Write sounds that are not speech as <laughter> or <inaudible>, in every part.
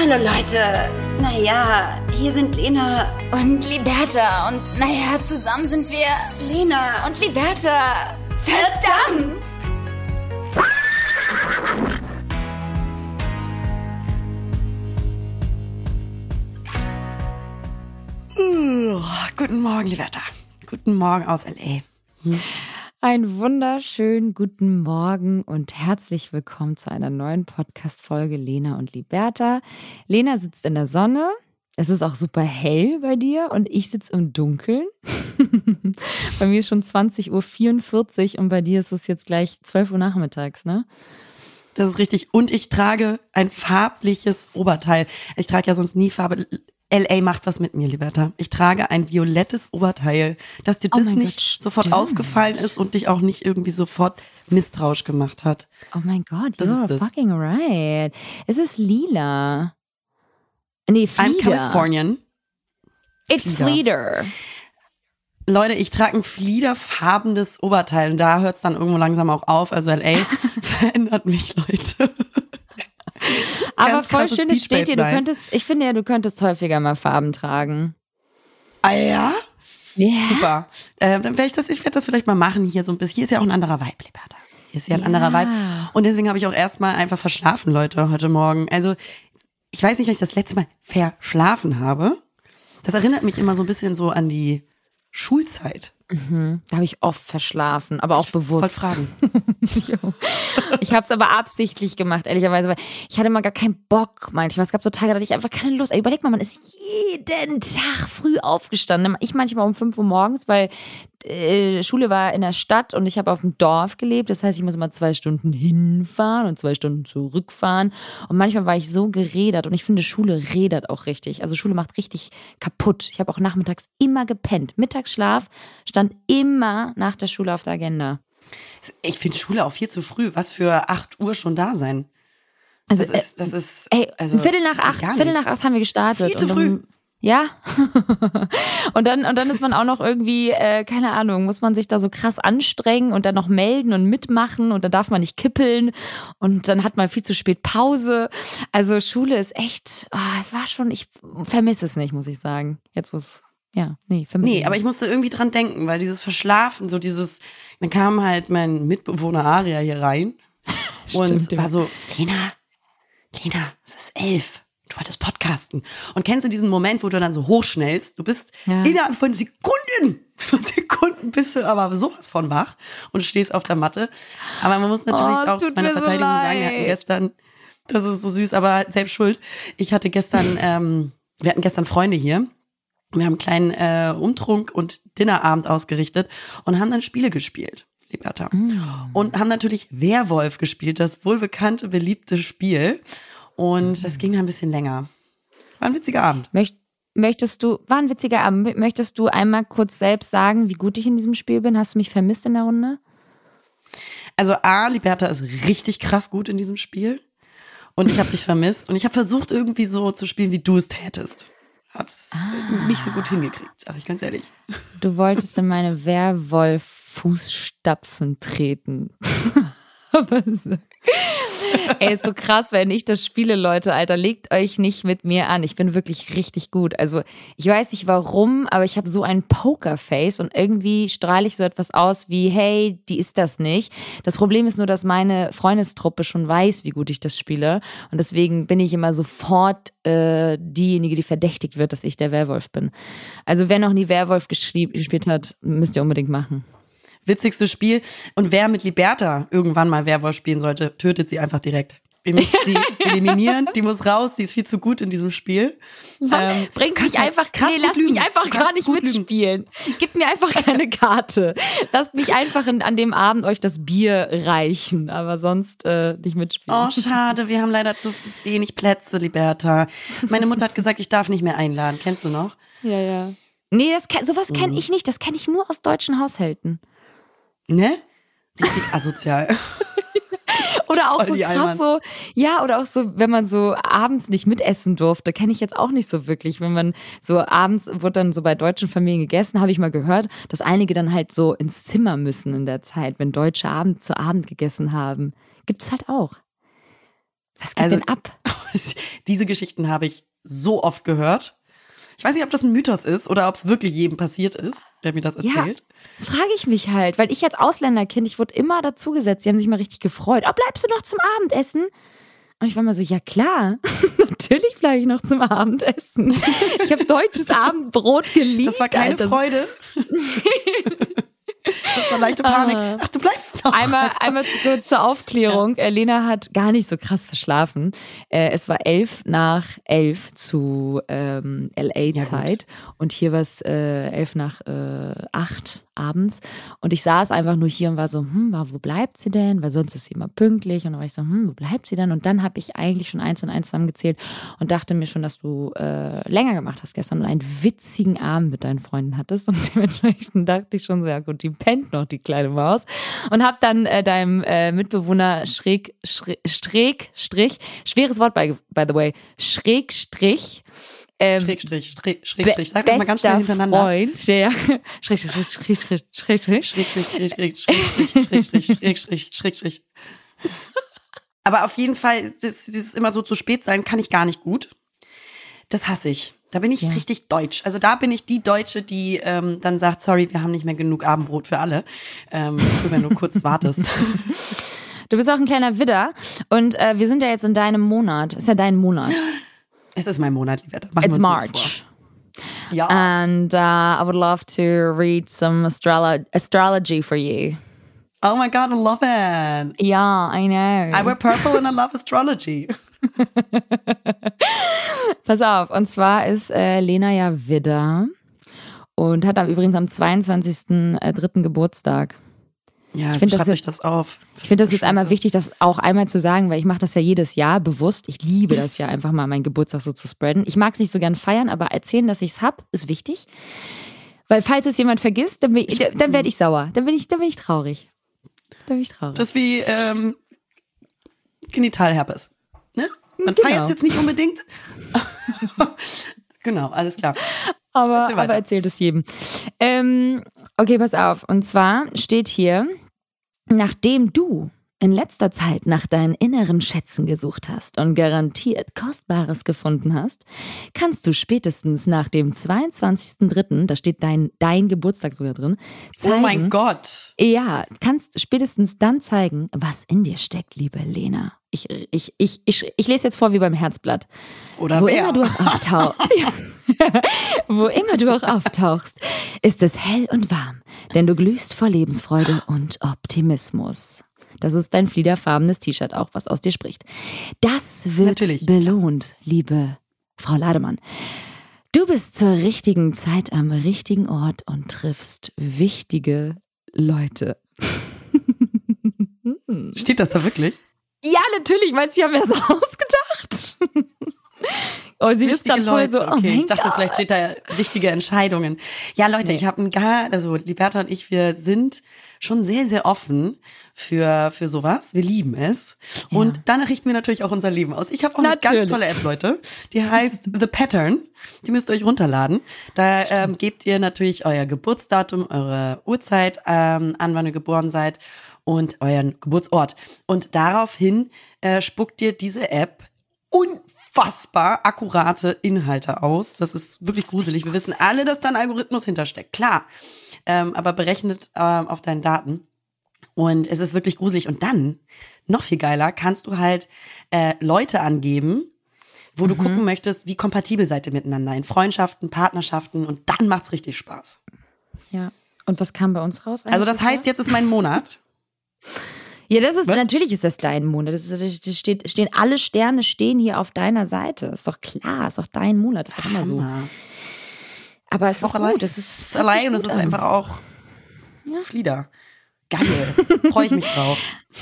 Hallo Leute. Naja, hier sind Lena und Liberta. Und naja, zusammen sind wir Lena und Liberta. Verdammt! Guten Morgen, Liberta. Guten Morgen aus L.A. Hm? Einen wunderschönen guten Morgen und herzlich willkommen zu einer neuen Podcast-Folge Lena und Liberta. Lena sitzt in der Sonne. Es ist auch super hell bei dir und ich sitze im Dunkeln. <laughs> bei mir ist schon 20.44 Uhr und bei dir ist es jetzt gleich 12 Uhr nachmittags, ne? Das ist richtig. Und ich trage ein farbliches Oberteil. Ich trage ja sonst nie Farbe. LA macht was mit mir, Liberta. Ich trage ein violettes Oberteil, dass dir oh das nicht Gott, sofort aufgefallen ist und dich auch nicht irgendwie sofort misstrauisch gemacht hat. Oh mein Gott, das you're ist fucking right. Es ist lila. Nee, Flieder. I'm Californian. It's Flieder. Leute, ich trage ein fliederfarbenes Oberteil und da hört es dann irgendwo langsam auch auf. Also LA <laughs> verändert mich, Leute. Aber voll schön, es steht dir, du könntest, ich finde ja, du könntest häufiger mal Farben tragen. Ah ja? Yeah. Super. Äh, dann werde ich das, ich werde das vielleicht mal machen hier so ein bisschen. Hier ist ja auch ein anderer Vibe, Liberta. Hier ist ja ein ja. anderer Vibe. Und deswegen habe ich auch erstmal einfach verschlafen, Leute, heute Morgen. Also, ich weiß nicht, ob ich das letzte Mal verschlafen habe. Das erinnert mich immer so ein bisschen so an die Schulzeit. Mhm. Da habe ich oft verschlafen, aber auch ich bewusst. fragen. <laughs> ich habe es aber absichtlich gemacht, ehrlicherweise, weil ich hatte mal gar keinen Bock manchmal. Es gab so Tage, da hatte ich einfach keine Lust. Überleg mal, man ist jeden Tag früh aufgestanden. Ich manchmal um 5 Uhr morgens, weil äh, Schule war in der Stadt und ich habe auf dem Dorf gelebt. Das heißt, ich muss immer zwei Stunden hinfahren und zwei Stunden zurückfahren. Und manchmal war ich so geredert und ich finde, Schule redert auch richtig. Also Schule macht richtig kaputt. Ich habe auch nachmittags immer gepennt. Mittagsschlaf stand immer nach der Schule auf der Agenda. Ich finde Schule auch viel zu früh. Was für 8 Uhr schon da sein? Also, das ist, das ist, ey, also, Viertel nach acht, Viertel nach acht haben wir gestartet. Viel zu früh. Ja. <laughs> und dann und dann ist man auch noch irgendwie äh, keine Ahnung, muss man sich da so krass anstrengen und dann noch melden und mitmachen und dann darf man nicht kippeln und dann hat man viel zu spät Pause. Also Schule ist echt, oh, es war schon, ich vermisse es nicht, muss ich sagen. Jetzt wo es ja, nee, vermisse Nee, aber ich musste irgendwie dran denken, weil dieses Verschlafen, so dieses dann kam halt mein Mitbewohner Aria hier rein <laughs> und Stimmt, war so, Lena, Lena, es ist elf du wolltest podcasten. Und kennst du diesen Moment, wo du dann so hochschnellst? Du bist ja. innerhalb von Sekunden, <laughs> von Sekunden bist du aber sowas von wach und stehst auf der Matte. Aber man muss natürlich oh, auch zu meiner Verteidigung so sagen, wir hatten gestern, das ist so süß, aber selbst schuld. Ich hatte gestern, ähm, wir hatten gestern Freunde hier. Wir haben einen kleinen äh, Umtrunk und Dinnerabend ausgerichtet und haben dann Spiele gespielt. Liberta. Mm. Und haben natürlich Werwolf gespielt, das wohlbekannte, beliebte Spiel. Und das ging ein bisschen länger. War ein witziger Abend. Möcht, möchtest du, war ein witziger Abend. Möchtest du einmal kurz selbst sagen, wie gut ich in diesem Spiel bin? Hast du mich vermisst in der Runde? Also A, Liberta ist richtig krass gut in diesem Spiel. Und ich habe dich vermisst. Und ich habe versucht, irgendwie so zu spielen, wie du es tätest. Hab's ah. nicht so gut hingekriegt, sag ich ganz ehrlich. Du wolltest in meine Werwolf-Fußstapfen treten. <laughs> Ey, ist so krass, wenn ich das spiele, Leute, Alter, legt euch nicht mit mir an. Ich bin wirklich richtig gut. Also, ich weiß nicht warum, aber ich habe so ein Pokerface und irgendwie strahle ich so etwas aus wie, hey, die ist das nicht. Das Problem ist nur, dass meine Freundestruppe schon weiß, wie gut ich das spiele. Und deswegen bin ich immer sofort äh, diejenige, die verdächtigt wird, dass ich der Werwolf bin. Also, wer noch nie Werwolf gespielt hat, müsst ihr unbedingt machen witzigste Spiel. Und wer mit Liberta irgendwann mal Werwolf spielen sollte, tötet sie einfach direkt. Ihr müsst sie <laughs> eliminieren, die muss raus, die ist viel zu gut in diesem Spiel. Ähm, Bringt mich einfach, nee, lass mich einfach gar nicht mitspielen. Lügen. Gib mir einfach keine Karte. Lasst mich einfach in, an dem Abend euch das Bier reichen, aber sonst äh, nicht mitspielen. Oh, schade, wir haben leider zu wenig Plätze, Liberta. Meine Mutter hat gesagt, ich darf nicht mehr einladen. Kennst du noch? Ja, ja. Nee, das, sowas kenne mhm. ich nicht. Das kenne ich nur aus deutschen Haushalten. Ne? Richtig asozial. <laughs> oder auch so krass so, ja, oder auch so, wenn man so abends nicht mitessen durfte, kenne ich jetzt auch nicht so wirklich. Wenn man so abends wird dann so bei deutschen Familien gegessen, habe ich mal gehört, dass einige dann halt so ins Zimmer müssen in der Zeit, wenn Deutsche Abend zu Abend gegessen haben. Gibt es halt auch. Was geht also, denn ab? <laughs> diese Geschichten habe ich so oft gehört. Ich weiß nicht, ob das ein Mythos ist oder ob es wirklich jedem passiert ist, der mir das erzählt. Ja, das frage ich mich halt, weil ich als Ausländerkind, ich wurde immer dazugesetzt, die haben sich mal richtig gefreut. Oh, bleibst du noch zum Abendessen? Und ich war mal so, ja klar, <laughs> natürlich bleibe ich noch zum Abendessen. Ich habe deutsches Abendbrot geliebt. Das war keine Alter. Freude. <laughs> Das war leichte Panik. Ah. Ach, du bleibst noch. Einmal, einmal zu, zur <laughs> Aufklärung. Äh, Lena hat gar nicht so krass verschlafen. Äh, es war elf nach elf zu ähm, LA-Zeit. und hier war es äh, elf nach äh, acht abends. Und ich saß einfach nur hier und war so, hm, wo bleibt sie denn? Weil sonst ist sie immer pünktlich. Und dann war ich so, hm, wo bleibt sie denn? Und dann habe ich eigentlich schon eins und eins zusammengezählt und dachte mir schon, dass du äh, länger gemacht hast gestern und einen witzigen Abend mit deinen Freunden hattest. Und <laughs> dementsprechend dachte ich schon so, ja gut, die pennt noch, die kleine Maus. Und habe dann äh, deinem äh, Mitbewohner schräg, schräg, schräg, Strich, schweres Wort, by, by the way, schräg, Strich, ähm, Schrägstrich, Schräg, Schrägstrich. Sag das mal ganz schnell hintereinander. Freund, ja, <laughs> Schräg, Schräg, Schräg, Schräg, Schräg, Schräg, Schrägstrich, Schrägstrich, Schrägstrich, Schrägstrich, Schrägstrich, Schrägstrich. Aber auf jeden Fall, dieses immer so zu spät sein, kann ich gar nicht gut. Das hasse ich. Da bin ich Ja. richtig deutsch. Also da bin ich die Deutsche, die ähm, dann sagt, sorry, wir haben nicht mehr genug Abendbrot für alle. Ähm, wenn du kurz wartest. <laughs> Du bist auch ein kleiner Widder und äh, wir sind ja jetzt in deinem Monat. Ist ja dein Monat. <laughs> Es ist mein Monat, Livetta. Machen It's wir uns nichts March. Ja. And uh, I would love to read some astrolo astrology for you. oh my God, I love it. Ja, I know. I wear purple and I love astrology. <laughs> Pass auf, und zwar ist äh, Lena ja Widder und hat am übrigens am 22.03. Geburtstag. Ja, ich find das jetzt- das auf. Ich finde das jetzt Scheiße. einmal wichtig, das auch einmal zu sagen, weil ich mache das ja jedes Jahr bewusst. Ich liebe das ja einfach mal, meinen Geburtstag so zu spreaden. Ich mag es nicht so gern feiern, aber erzählen, dass ich es hab, ist wichtig. Weil falls es jemand vergisst, dann, ich, dann werde ich sauer. Dann bin ich, dann bin ich traurig. Dann bin ich traurig. Das ist wie ähm, Genitalherpes. Ne? Man Genau. feiert es jetzt nicht unbedingt. <laughs> genau, alles klar. aber, Erzähl aber erzählt es jedem. Ähm, okay, pass auf. Und zwar steht hier, nachdem du in letzter Zeit nach deinen inneren Schätzen gesucht hast und garantiert Kostbares gefunden hast, kannst du spätestens nach dem 22.03., da steht dein, dein Geburtstag sogar drin, zeigen, Oh mein Gott. ja, kannst spätestens dann zeigen, was in dir steckt, liebe Lena. Ich, ich, ich, ich, ich lese jetzt vor wie beim Herzblatt. Oder Wo wer? immer du auch <laughs> auftauchst. <laughs> Wo immer du auch auftauchst, ist es hell und warm, denn du glühst vor Lebensfreude und Optimismus. Das ist dein fliederfarbenes T-Shirt auch, was aus dir spricht. Das wird Natürlich. belohnt, liebe Frau Lademann. Du bist zur richtigen Zeit am richtigen Ort und triffst wichtige Leute. <laughs> Steht das da wirklich? Ja, natürlich, weil sie haben mir das <laughs> ausgedacht. Oh, sie ist gerade voll so, oh okay. ich dachte, Gott. vielleicht steht da richtige Entscheidungen. Ja, Leute, Nee. ich habe ein gar, also Liberta und ich, wir sind schon sehr, sehr offen für, für sowas. Wir lieben es. Ja. Und danach richten wir natürlich auch unser Leben aus. Ich habe auch eine ganz Natürlich. tolle App, Leute. Die heißt The Pattern. Die müsst ihr euch runterladen. Da ähm, gebt ihr natürlich euer Geburtsdatum, eure Uhrzeit ähm, an, wann ihr geboren seid und euren Geburtsort. Und daraufhin äh, spuckt dir diese App unfassbar akkurate Inhalte aus. Das ist wirklich gruselig. Wir wissen alle, dass da ein Algorithmus hintersteckt. Klar. Ähm, aber berechnet ähm, auf deinen Daten. Und es ist wirklich gruselig. Und dann, noch viel geiler, kannst du halt äh, Leute angeben, wo du gucken möchtest, wie kompatibel seid ihr miteinander in Freundschaften, Partnerschaften. Und dann macht's richtig Spaß. Ja. Und was kam bei uns raus? Also das heißt, jetzt ist mein Monat. <laughs> Ja, das ist Was? natürlich ist das dein Monat. Das, ist, das steht, stehen alle Sterne stehen hier auf deiner Seite. Ist doch klar, ist doch dein Monat, ist doch immer so. Aber es Ist ist auch allein. gut, es ist, Es ist allein und es ist einfach auch Flieder. Geil. <laughs> Freue ich mich drauf.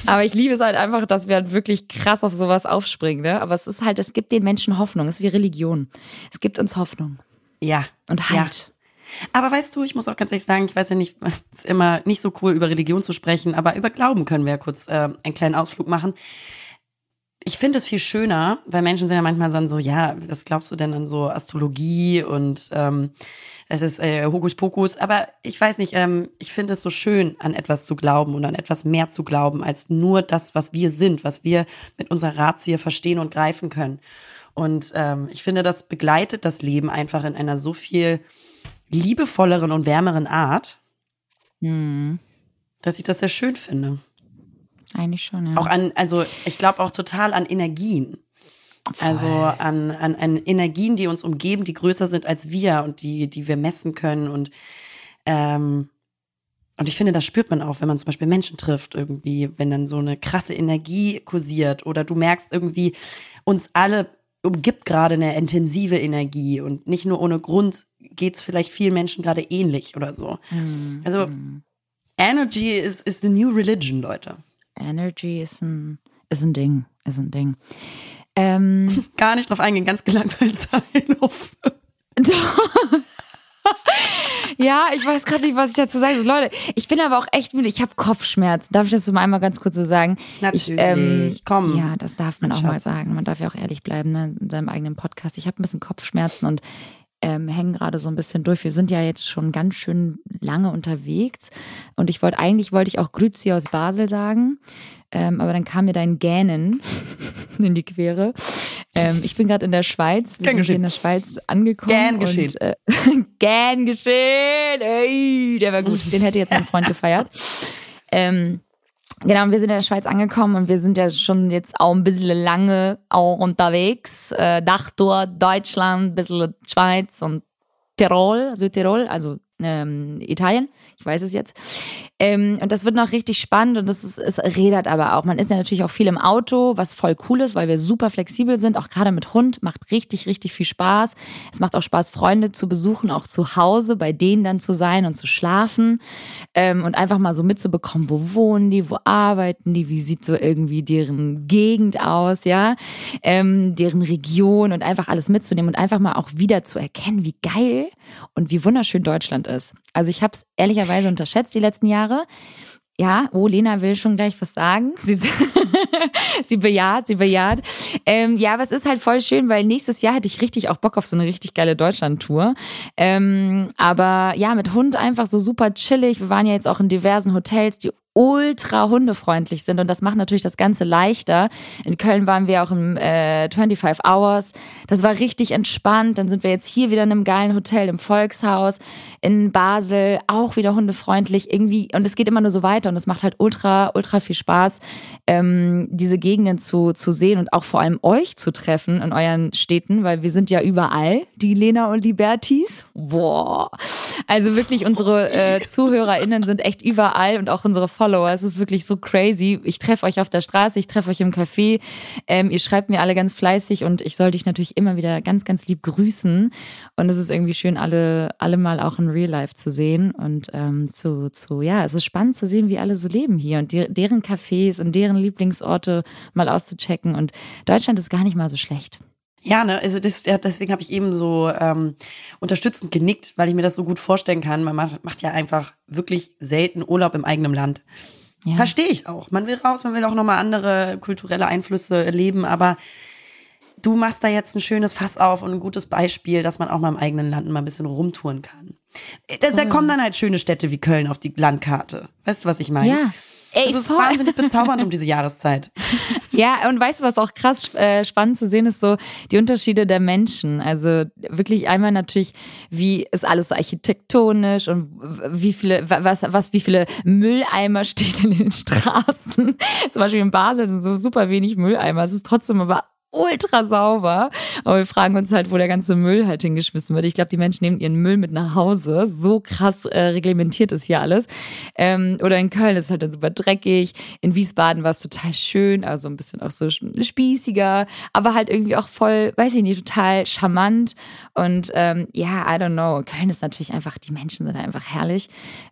Aber ich liebe es halt einfach, dass wir halt wirklich krass auf sowas aufspringen. Ne? Aber es ist halt, es gibt den Menschen Hoffnung. Es ist wie Religion. Es gibt uns Hoffnung Ja. und Ja. Aber weißt du, ich muss auch ganz ehrlich sagen, ich weiß ja nicht, <laughs> es ist immer nicht so cool, über Religion zu sprechen, aber über Glauben können wir ja kurz ähm, einen kleinen Ausflug machen. ich finde es viel schöner, weil Menschen sind ja manchmal so, ja, was glaubst du denn an so Astrologie und ähm, es ist äh, Hokuspokus. Aber ich weiß nicht, ähm, ich finde es so schön, an etwas zu glauben und an etwas mehr zu glauben, als nur das, was wir sind, was wir mit unserer Razie verstehen und greifen können. Und ähm, ich finde, das begleitet das Leben einfach in einer so viel liebevolleren und wärmeren Art, Hm. dass ich das sehr schön finde. Eigentlich schon, ja. Auch an, also ich glaube auch total an Energien. Also an, an, an Energien, die uns umgeben, die größer sind als wir und die, die wir messen können. Und, ähm, und ich finde, das spürt man auch, wenn man zum Beispiel Menschen trifft, irgendwie, wenn dann so eine krasse Energie kursiert oder du merkst irgendwie, uns alle umgibt gerade eine intensive Energie und nicht nur ohne Grund geht es vielleicht vielen Menschen gerade ähnlich oder so. Hm, Also Energy is, is the new religion, Leute. Energy ist ein, ist ein Ding, ist ein Ding. Ähm, <laughs> Gar nicht drauf eingehen, ganz gelangweilt sein. Auf. <laughs> ja, ich weiß gerade nicht, was ich dazu sagen soll. Leute, ich bin aber auch echt müde. Ich habe Kopfschmerzen. Darf ich das mal einmal ganz kurz so sagen? Ich, Natürlich. Komm. Ja, das darf man auch mal sagen. Man darf ja auch ehrlich bleiben ne, in seinem eigenen Podcast. Ich habe ein bisschen Kopfschmerzen und ähm, hängen gerade so ein bisschen durch. Wir sind ja jetzt schon ganz schön lange unterwegs und ich wollte eigentlich wollte ich auch Grüzi aus Basel sagen, ähm, aber dann kam mir dein Gähnen <laughs> in die Quere. Ähm, ich bin gerade in der Schweiz. Wir Gern sind hier geschehen. in der Schweiz angekommen. Gern geschehen. Und, äh, <laughs> gern geschehen. Ey, der war gut. Den hätte jetzt mein Freund gefeiert. Ähm, Genau, und wir sind in der Schweiz angekommen und wir sind ja schon jetzt auch ein bisschen lange auch unterwegs. Äh, Dachtour, Deutschland, ein bisschen Schweiz und Tirol, Südtirol, also ähm, Italien. Ich weiß es jetzt. Ähm, und das wird noch richtig spannend und das ist, es rädert aber auch. Man ist ja natürlich auch viel im Auto, was voll cool ist, weil wir super flexibel sind. Auch gerade mit Hund macht richtig, richtig viel Spaß. Es macht auch Spaß, Freunde zu besuchen, auch zu Hause, bei denen dann zu sein und zu schlafen ähm, und einfach mal so mitzubekommen, wo wohnen die, wo arbeiten die, wie sieht so irgendwie deren Gegend aus, ja, ähm, deren Region und einfach alles mitzunehmen und einfach mal auch wieder zu erkennen, wie geil und wie wunderschön Deutschland ist. Also ich habe es ehrlicherweise unterschätzt die letzten Jahre. Ja, oh, Lena will schon gleich was sagen. Sie, <laughs> sie bejaht, sie bejaht. Ähm, ja, aber es ist halt voll schön, weil nächstes Jahr hätte ich richtig auch Bock auf so eine richtig geile Deutschland-Tour. Ähm, aber ja, mit Hund einfach so super chillig. Wir waren ja jetzt auch in diversen Hotels, die ultra hundefreundlich sind und das macht natürlich das Ganze leichter. In Köln waren wir auch im äh, 25 Hours. Das war richtig entspannt. Dann sind wir jetzt hier wieder in einem geilen Hotel im Volkshaus. In Basel auch wieder hundefreundlich. Irgendwie, und es geht immer nur so weiter und es macht halt ultra, ultra viel Spaß, ähm, diese Gegenden zu, zu sehen und auch vor allem euch zu treffen in euren Städten, weil wir sind ja überall, die Lena und die Bertis. Boah. Also wirklich, unsere äh, ZuhörerInnen sind echt überall und auch unsere Follower. Es ist wirklich so crazy. Ich treffe euch auf der Straße, ich treffe euch im Café. Ähm, ihr schreibt mir alle ganz fleißig und ich soll dich natürlich immer wieder ganz, ganz lieb grüßen. Und es ist irgendwie schön, alle, alle mal auch in Real Life zu sehen und ähm, zu, zu, ja, es ist spannend zu sehen, wie alle so leben hier und die, deren Cafés und deren Lieblingsorte mal auszuchecken. Und Deutschland ist gar nicht mal so schlecht. Ja, ne, also das, ja, deswegen habe ich eben so ähm, unterstützend genickt, weil ich mir das so gut vorstellen kann. Man macht, macht ja einfach wirklich selten Urlaub im eigenen Land. Ja. Verstehe ich auch. Man will raus, man will auch nochmal andere kulturelle Einflüsse erleben, aber du machst da jetzt ein schönes Fass auf und ein gutes Beispiel, dass man auch mal im eigenen Land mal ein bisschen rumtouren kann. Da, da kommen dann halt schöne Städte wie Köln auf die Landkarte. Weißt du, was ich meine? Ja. Ey, Das ist voll. wahnsinnig bezaubernd um diese Jahreszeit. <laughs> Ja, und weißt du, was auch krass äh, spannend zu sehen ist, so die Unterschiede der Menschen. Also wirklich einmal natürlich, wie ist alles so architektonisch und wie viele, was, was, wie viele Mülleimer <laughs> steht in den Straßen. Zum Beispiel in Basel sind so super wenig Mülleimer. Es ist trotzdem aber ultra sauber. Aber wir fragen uns halt, wo der ganze Müll halt hingeschmissen wird. Ich glaube, die Menschen nehmen ihren Müll mit nach Hause. So krass äh, reglementiert ist hier alles. Ähm, oder in Köln ist halt dann super dreckig. In Wiesbaden war es total schön, also ein bisschen auch so spießiger, aber halt irgendwie auch voll, weiß ich nicht, total charmant. Und ähm, ja, I don't know. Köln ist natürlich einfach, die Menschen sind einfach herrlich.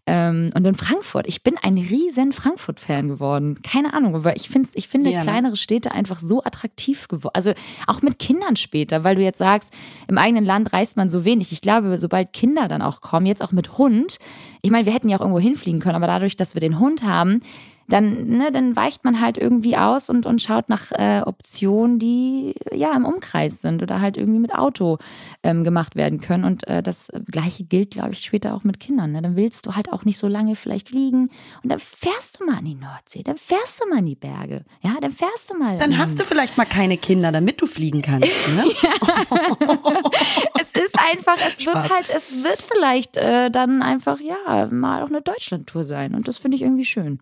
Ähm, und in Frankfurt, ich bin ein riesen Frankfurt-Fan geworden. Keine Ahnung, aber ich, find's, ich finde Ja, ne? kleinere Städte einfach so attraktiv geworden. Also auch mit Kindern später, weil du jetzt sagst, im eigenen Land reist man so wenig. Ich glaube, sobald Kinder dann auch kommen, jetzt auch mit Hund, ich meine, wir hätten ja auch irgendwo hinfliegen können, aber dadurch, dass wir den Hund haben, dann, ne, dann weicht man halt irgendwie aus und, und schaut nach äh, Optionen, die ja im Umkreis sind oder halt irgendwie mit Auto ähm, gemacht werden können. Und äh, das gleiche gilt, glaube ich, später auch mit Kindern. Ne? Dann willst du halt auch nicht so lange vielleicht fliegen und dann fährst du mal an die Nordsee, dann fährst du mal in die Berge, ja, dann fährst du mal. Dann hast du vielleicht mal keine Kinder, damit du fliegen kannst. <laughs> Ne? <laughs> es ist einfach, es Spaß. wird halt, es wird vielleicht äh, dann einfach, ja, mal auch eine Deutschlandtour sein. Und das finde ich irgendwie schön.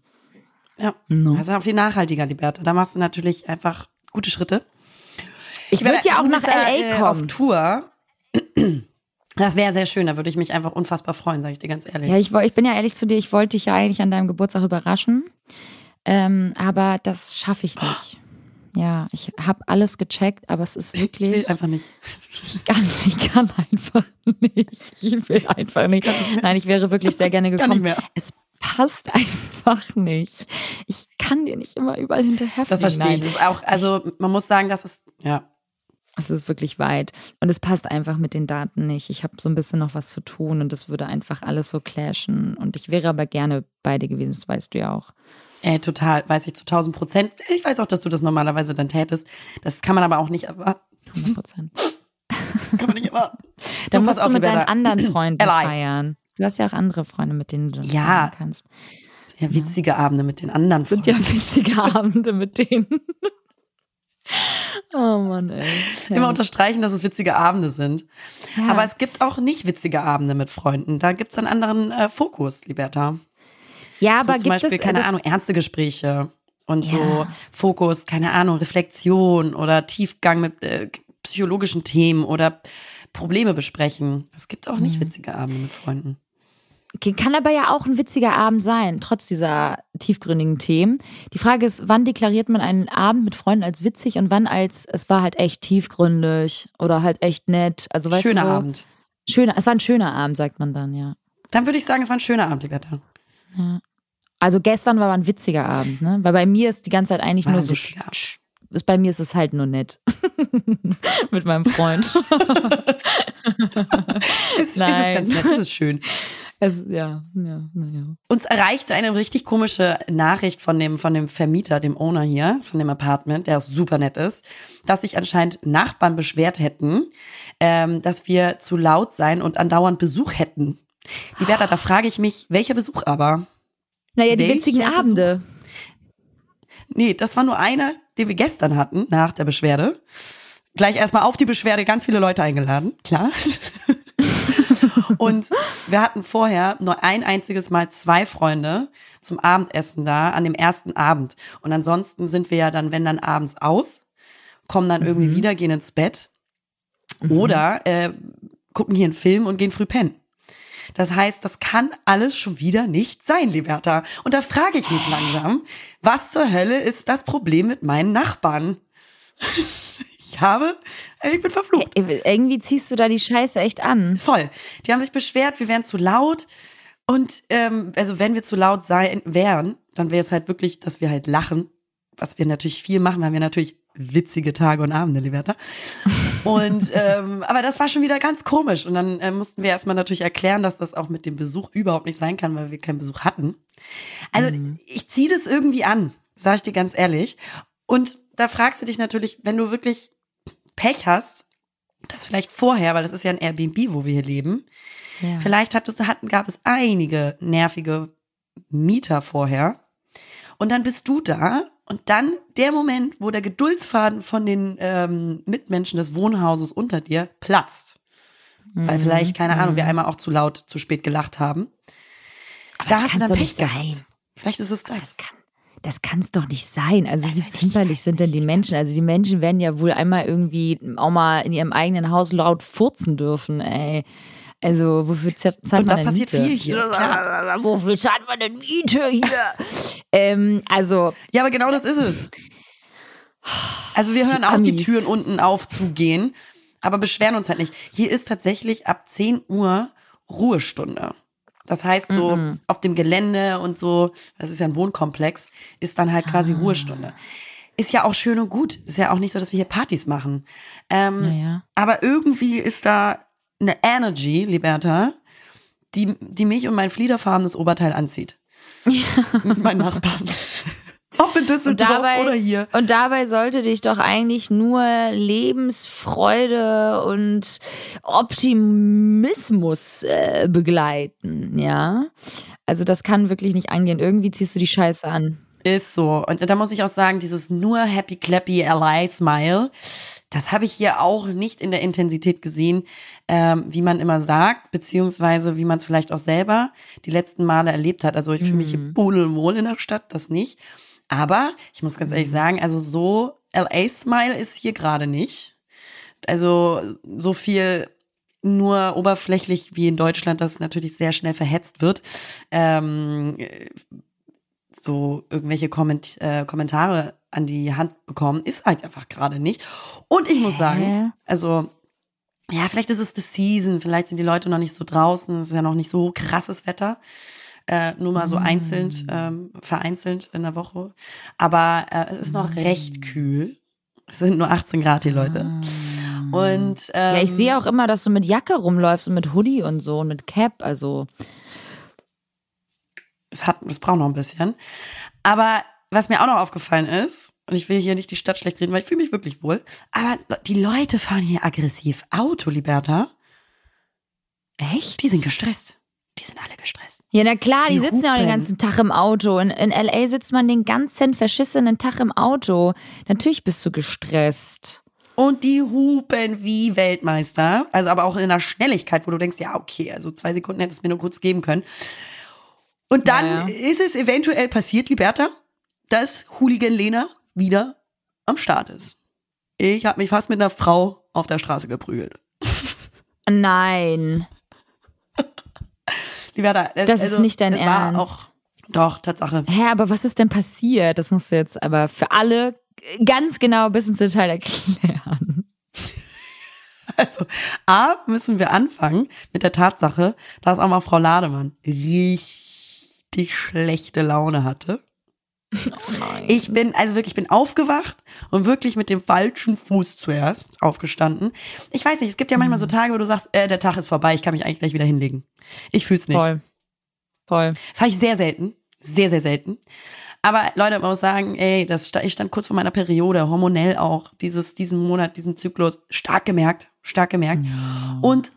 Ja, also auch viel nachhaltiger, Liberta. Da machst du natürlich einfach gute Schritte. Ich würde ja auch nach LA äh, kommen. Auf Tour. <clears throat> Das wäre sehr schön, da würde ich mich einfach unfassbar freuen, sage ich dir ganz ehrlich. Ja, ich, ich bin ja ehrlich zu dir, ich wollte dich ja eigentlich an deinem Geburtstag überraschen. Ähm, aber das schaffe ich nicht. Ja, ich habe alles gecheckt, aber es ist ich will wirklich. einfach nicht. Ich kann, ich kann einfach nicht. Ich will einfach nicht. Nein, ich wäre wirklich sehr gerne gekommen. Es passt einfach nicht. Ich kann dir nicht immer überall hinterherfliegen. Das verstehe ich. Auch, also man muss sagen, das ist, ja. Es ist wirklich weit. Und es passt einfach mit den Daten nicht. Ich habe so ein bisschen noch was zu tun und das würde einfach alles so clashen. Und ich wäre aber gerne bei dir gewesen, das weißt du ja auch. Ey, total, weiß ich zu 1000 Prozent. Ich weiß auch, dass du das normalerweise dann tätest. Das kann man aber auch nicht erwarten. 100 Prozent. <laughs> Kann man nicht erwarten. Dann Du, musst du mit deinen anderen <clears throat> Freunden feiern. Du hast ja auch andere Freunde, mit denen du das Ja. feiern kannst. Ja, witzige Abende mit den anderen Sind Freunden. ja witzige <laughs> Abende mit denen. Oh Mann, ey. Ja. Immer unterstreichen, dass es witzige Abende sind. Ja. Aber es gibt auch nicht witzige Abende mit Freunden. Da gibt's einen anderen äh, Fokus, Liberta. Ja, So aber zum gibt Beispiel, es keine Ahnung, ernste Gespräche und so Ja. Fokus, keine Ahnung, Reflexion oder Tiefgang mit äh, psychologischen Themen oder Probleme besprechen. Es gibt auch Mhm. nicht witzige Abende mit Freunden. Kann aber ja auch ein witziger Abend sein, trotz dieser tiefgründigen Themen. Die Frage ist, wann deklariert man einen Abend mit Freunden als witzig und wann als, es war halt echt tiefgründig oder halt echt nett. Also weißt Schöner du, so, Abend. Schöner, es war ein schöner Abend, sagt man dann, ja. Dann würde ich sagen, es war ein schöner Abend, Liberta. Also gestern war ein witziger Abend, ne? Weil bei mir ist die ganze Zeit eigentlich War nur so, ist bei mir ist es halt nur nett. <laughs> Mit meinem Freund. <laughs> Es, es ist Nein. ganz nett, es ist schön. es, ja, ja, naja. Uns erreichte eine richtig komische Nachricht von dem, von dem Vermieter, dem Owner hier, von dem Apartment, der auch super nett ist, dass sich anscheinend Nachbarn beschwert hätten, ähm, dass wir zu laut sein und andauernd Besuch hätten. Liberta, da frage ich mich, welcher Besuch aber? Naja, die witzigen? Abende. Nee, das war nur einer, den wir gestern hatten, nach der Beschwerde. Gleich erstmal auf die Beschwerde ganz viele Leute eingeladen, klar. <laughs> Und wir hatten vorher nur ein einziges Mal zwei Freunde zum Abendessen da an dem ersten Abend. Und ansonsten sind wir ja dann, wenn dann abends aus, kommen dann irgendwie wieder, gehen ins Bett oder äh, gucken hier einen Film und gehen früh pennen. Das heißt, das kann alles schon wieder nicht sein, Liberta. Und da frage ich mich langsam, was zur Hölle ist das Problem mit meinen Nachbarn? <laughs> Ich habe, äh, ich bin verflucht. Irgendwie ziehst du da die Scheiße echt an. Voll. Die haben sich beschwert, wir wären zu laut. Und ähm, also wenn wir zu laut sein wären, dann wäre es halt wirklich, dass wir halt lachen, was wir natürlich viel machen, weil wir natürlich witzige Tage und Abende, Liberta. Und <laughs> ähm, aber das war schon wieder ganz komisch. Und dann äh, mussten wir erstmal natürlich erklären, dass das auch mit dem Besuch überhaupt nicht sein kann, weil wir keinen Besuch hatten. Also ich ziehe das irgendwie an, sage ich dir ganz ehrlich. Und da fragst du dich natürlich, wenn du wirklich Pech hast, das vielleicht vorher, weil das ist ja ein Airbnb, wo wir hier leben. Ja. Vielleicht hattest, hatten, gab es einige nervige Mieter vorher. Und dann bist du da und dann der Moment, wo der Geduldsfaden von den ähm, Mitmenschen des Wohnhauses unter dir platzt. Weil Mhm. vielleicht, keine Ahnung, wir einmal auch zu laut, zu spät gelacht haben. Aber da das hast du dann doch Pech nicht sein. gehabt. Vielleicht ist es das. Das kann das kann's doch nicht sein. Also wie zimperlich sind denn die Menschen? Also die Menschen werden ja wohl einmal irgendwie auch mal in ihrem eigenen Haus laut furzen dürfen, ey. Also wofür zahlt man Und das denn passiert Miete? viel hier, klar. Wofür zahlt man denn Miete hier? <laughs> ähm, also Ja, aber genau das ist es. Also wir hören auch die. Türen unten auf zu gehen, aber beschweren uns halt nicht. Hier ist tatsächlich ab 10 Uhr Ruhestunde. Das heißt so auf dem Gelände und so, das ist ja ein Wohnkomplex, ist dann halt Ah. quasi Ruhestunde. Ist ja auch schön und gut. Ist ja auch nicht so, dass wir hier Partys machen. Ähm, Naja. Aber irgendwie ist da eine Energy, Liberta, die, die mich und mein fliederfarbenes Oberteil anzieht. mit meinen Nachbarn. Ob in Düsseldorf dabei, oder hier. Und dabei sollte dich doch eigentlich nur Lebensfreude und Optimismus äh, begleiten, ja. Also das kann wirklich nicht angehen. Irgendwie ziehst du die Scheiße an. Ist so. Und da muss ich auch sagen, dieses nur Happy Clappy Ally Smile, das habe ich hier auch nicht in der Intensität gesehen, ähm, wie man immer sagt, beziehungsweise wie man es vielleicht auch selber die letzten Male erlebt hat. Also ich fühle mich hier Mhm. pudelwohl in der Stadt, das nicht. Aber ich muss ganz ehrlich Mhm. sagen, also so LA Smile ist hier gerade nicht. Also so viel nur oberflächlich wie in Deutschland, das natürlich sehr schnell verhetzt wird. Ähm, so irgendwelche Komment äh, Kommentare an die Hand bekommen, ist halt einfach gerade nicht. Und ich muss sagen, also ja, vielleicht ist es the season, vielleicht sind die Leute noch nicht so draußen, es ist ja noch nicht so krasses Wetter. Äh, nur mal so einzeln, ähm, vereinzelt in der Woche. Aber äh, es ist noch recht kühl. Es sind nur 18 Grad, die Leute. Und ähm, Ja, ich sehe auch immer, dass du mit Jacke rumläufst und mit Hoodie und so und mit Cap. Also es hat, es braucht noch ein bisschen. Aber was mir auch noch aufgefallen ist, und ich will hier nicht die Stadt schlecht reden, weil ich fühle mich wirklich wohl, aber die Leute fahren hier aggressiv Auto, Liberta. echt? Die sind gestresst. Die sind alle gestresst. Ja, na klar, die, Die sitzen ja auch den ganzen Tag im Auto. In, in LA sitzt man den ganzen verschissenen Tag im Auto. Natürlich bist du gestresst. Und die hupen wie Weltmeister. Also aber auch in einer Schnelligkeit, wo du denkst, ja, okay, also zwei Sekunden hättest du mir nur kurz geben können. Und dann Ja, ja. ist es eventuell passiert, Liberta, dass Hooligan Lena wieder am Start ist. Ich habe mich fast mit einer Frau auf der Straße geprügelt. <laughs> Nein. Liberta, das, Das ist nicht dein es war Ernst. Auch, doch, Tatsache. Hä, aber was ist denn passiert? Das musst du jetzt aber für alle ganz genau bis ins Detail erklären. <laughs> Also, A, müssen wir anfangen mit der Tatsache, dass auch mal Frau Lademann richtig schlechte Laune hatte. Ich bin, also wirklich, ich bin aufgewacht und wirklich mit dem falschen Fuß zuerst aufgestanden. Ich weiß nicht, es gibt ja manchmal so Tage, wo du sagst, äh, der Tag ist vorbei, ich kann mich eigentlich gleich wieder hinlegen. Ich fühl's nicht. Voll. Voll. Das habe ich sehr selten. Sehr, sehr selten. Aber Leute, man muss sagen, ey, das, ich stand kurz vor meiner Periode, hormonell auch, dieses, diesen Monat, diesen Zyklus, stark gemerkt, stark gemerkt. Und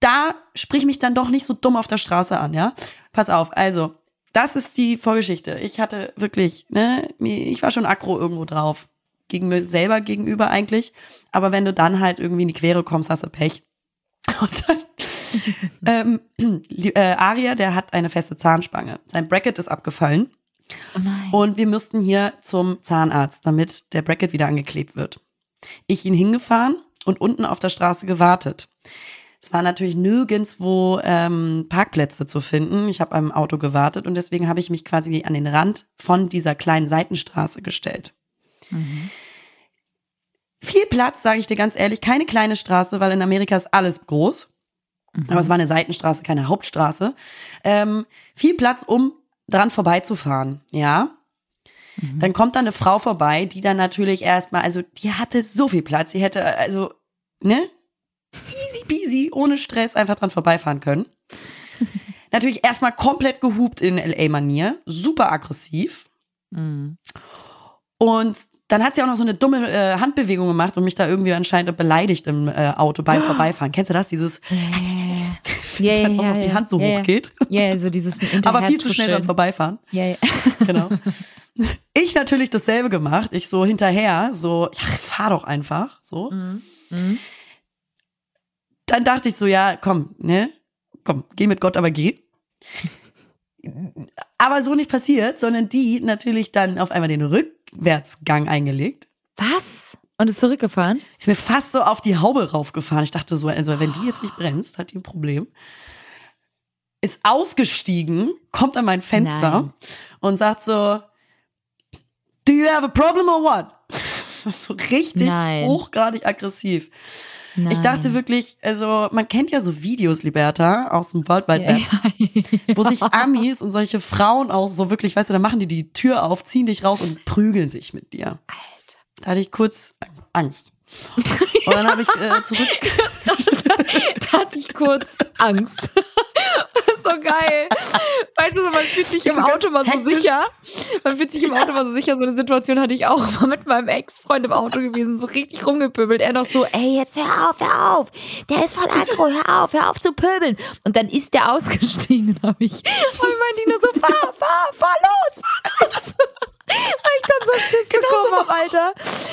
da sprich mich dann doch nicht so dumm auf der Straße an, ja? Pass auf, also, das ist die Vorgeschichte. Ich hatte wirklich, ne, ich war schon aggro irgendwo drauf. Gegen mir selber gegenüber eigentlich. Aber wenn du dann halt irgendwie in die Quere kommst, hast du Pech. <laughs> Und dann, <laughs> ähm, äh, Aria, der hat eine feste Zahnspange. Sein Bracket ist abgefallen. Oh. Und wir mussten hier zum Zahnarzt, damit der Bracket wieder angeklebt wird. Ich ihn hingefahren und unten auf der Straße gewartet. Es war natürlich nirgendwo ähm, Parkplätze zu finden. Ich habe am Auto gewartet und deswegen habe ich mich quasi an den Rand von dieser kleinen Seitenstraße gestellt. Viel Platz, sage ich dir ganz ehrlich, keine kleine Straße, weil in Amerika ist alles groß. Aber es war eine Seitenstraße, keine Hauptstraße. Ähm, viel Platz, um dran vorbeizufahren, ja. Dann kommt da eine Frau vorbei, die dann natürlich erstmal, also die hatte so viel Platz, sie hätte also, ne? Easy peasy, ohne Stress einfach dran vorbeifahren können. <laughs> natürlich erstmal komplett gehupt in LA-Manier, super aggressiv. Mhm. Und dann hat sie auch noch so eine dumme äh, Handbewegung gemacht und mich da irgendwie anscheinend beleidigt im äh, Auto beim Vorbeifahren. Kennst du das? Dieses, Ja, ja, dann <laughs> auch ja, noch die ja. Hand so ja, hoch ja. geht. Ja, so dieses <laughs> Aber viel zu schnell beim. Vorbeifahren. Ja, ja. Genau. Ich natürlich dasselbe gemacht. Ich so hinterher, so, ja, fahr doch einfach, so. Mhm. Dann dachte ich so, ja, komm, ne? Komm, geh mit Gott, aber geh. Aber so nicht passiert, sondern die natürlich dann auf einmal den Rückwärtsgang eingelegt. Was? Und ist zurückgefahren? Ist mir fast so auf die Haube raufgefahren. Ich dachte so, also wenn die jetzt nicht bremst, hat die ein Problem. Ist ausgestiegen, kommt an mein Fenster Nein. und sagt so, Do you have a problem or what? <laughs> so richtig Nein. hochgradig aggressiv. Nein. Ich dachte wirklich, also man kennt ja so Videos, Liberta, aus dem World Wide Web, wo sich Amis und solche Frauen auch so wirklich, weißt du, da machen die die Tür auf, ziehen dich raus und prügeln sich mit dir. Alter. Da hatte ich kurz Angst. Und dann habe ich äh, zurück. <laughs> Da hatte ich kurz Angst. So geil. Weißt du, man fühlt sich im Auto mal so sicher. Man fühlt sich im Auto mal so sicher. So eine Situation hatte ich auch mal mit meinem Ex-Freund im Auto gewesen, so richtig rumgepöbelt. Er noch so, ey, jetzt hör auf, hör auf. Der ist voll aggro, hör auf, hör auf zu pöbeln. Und dann ist der ausgestiegen, <laughs> habe ich. Und ich meinte nur so, fahr, fahr, fahr los, fahr los. Weil ich dann so Schiss genau bekommen habe, Alter.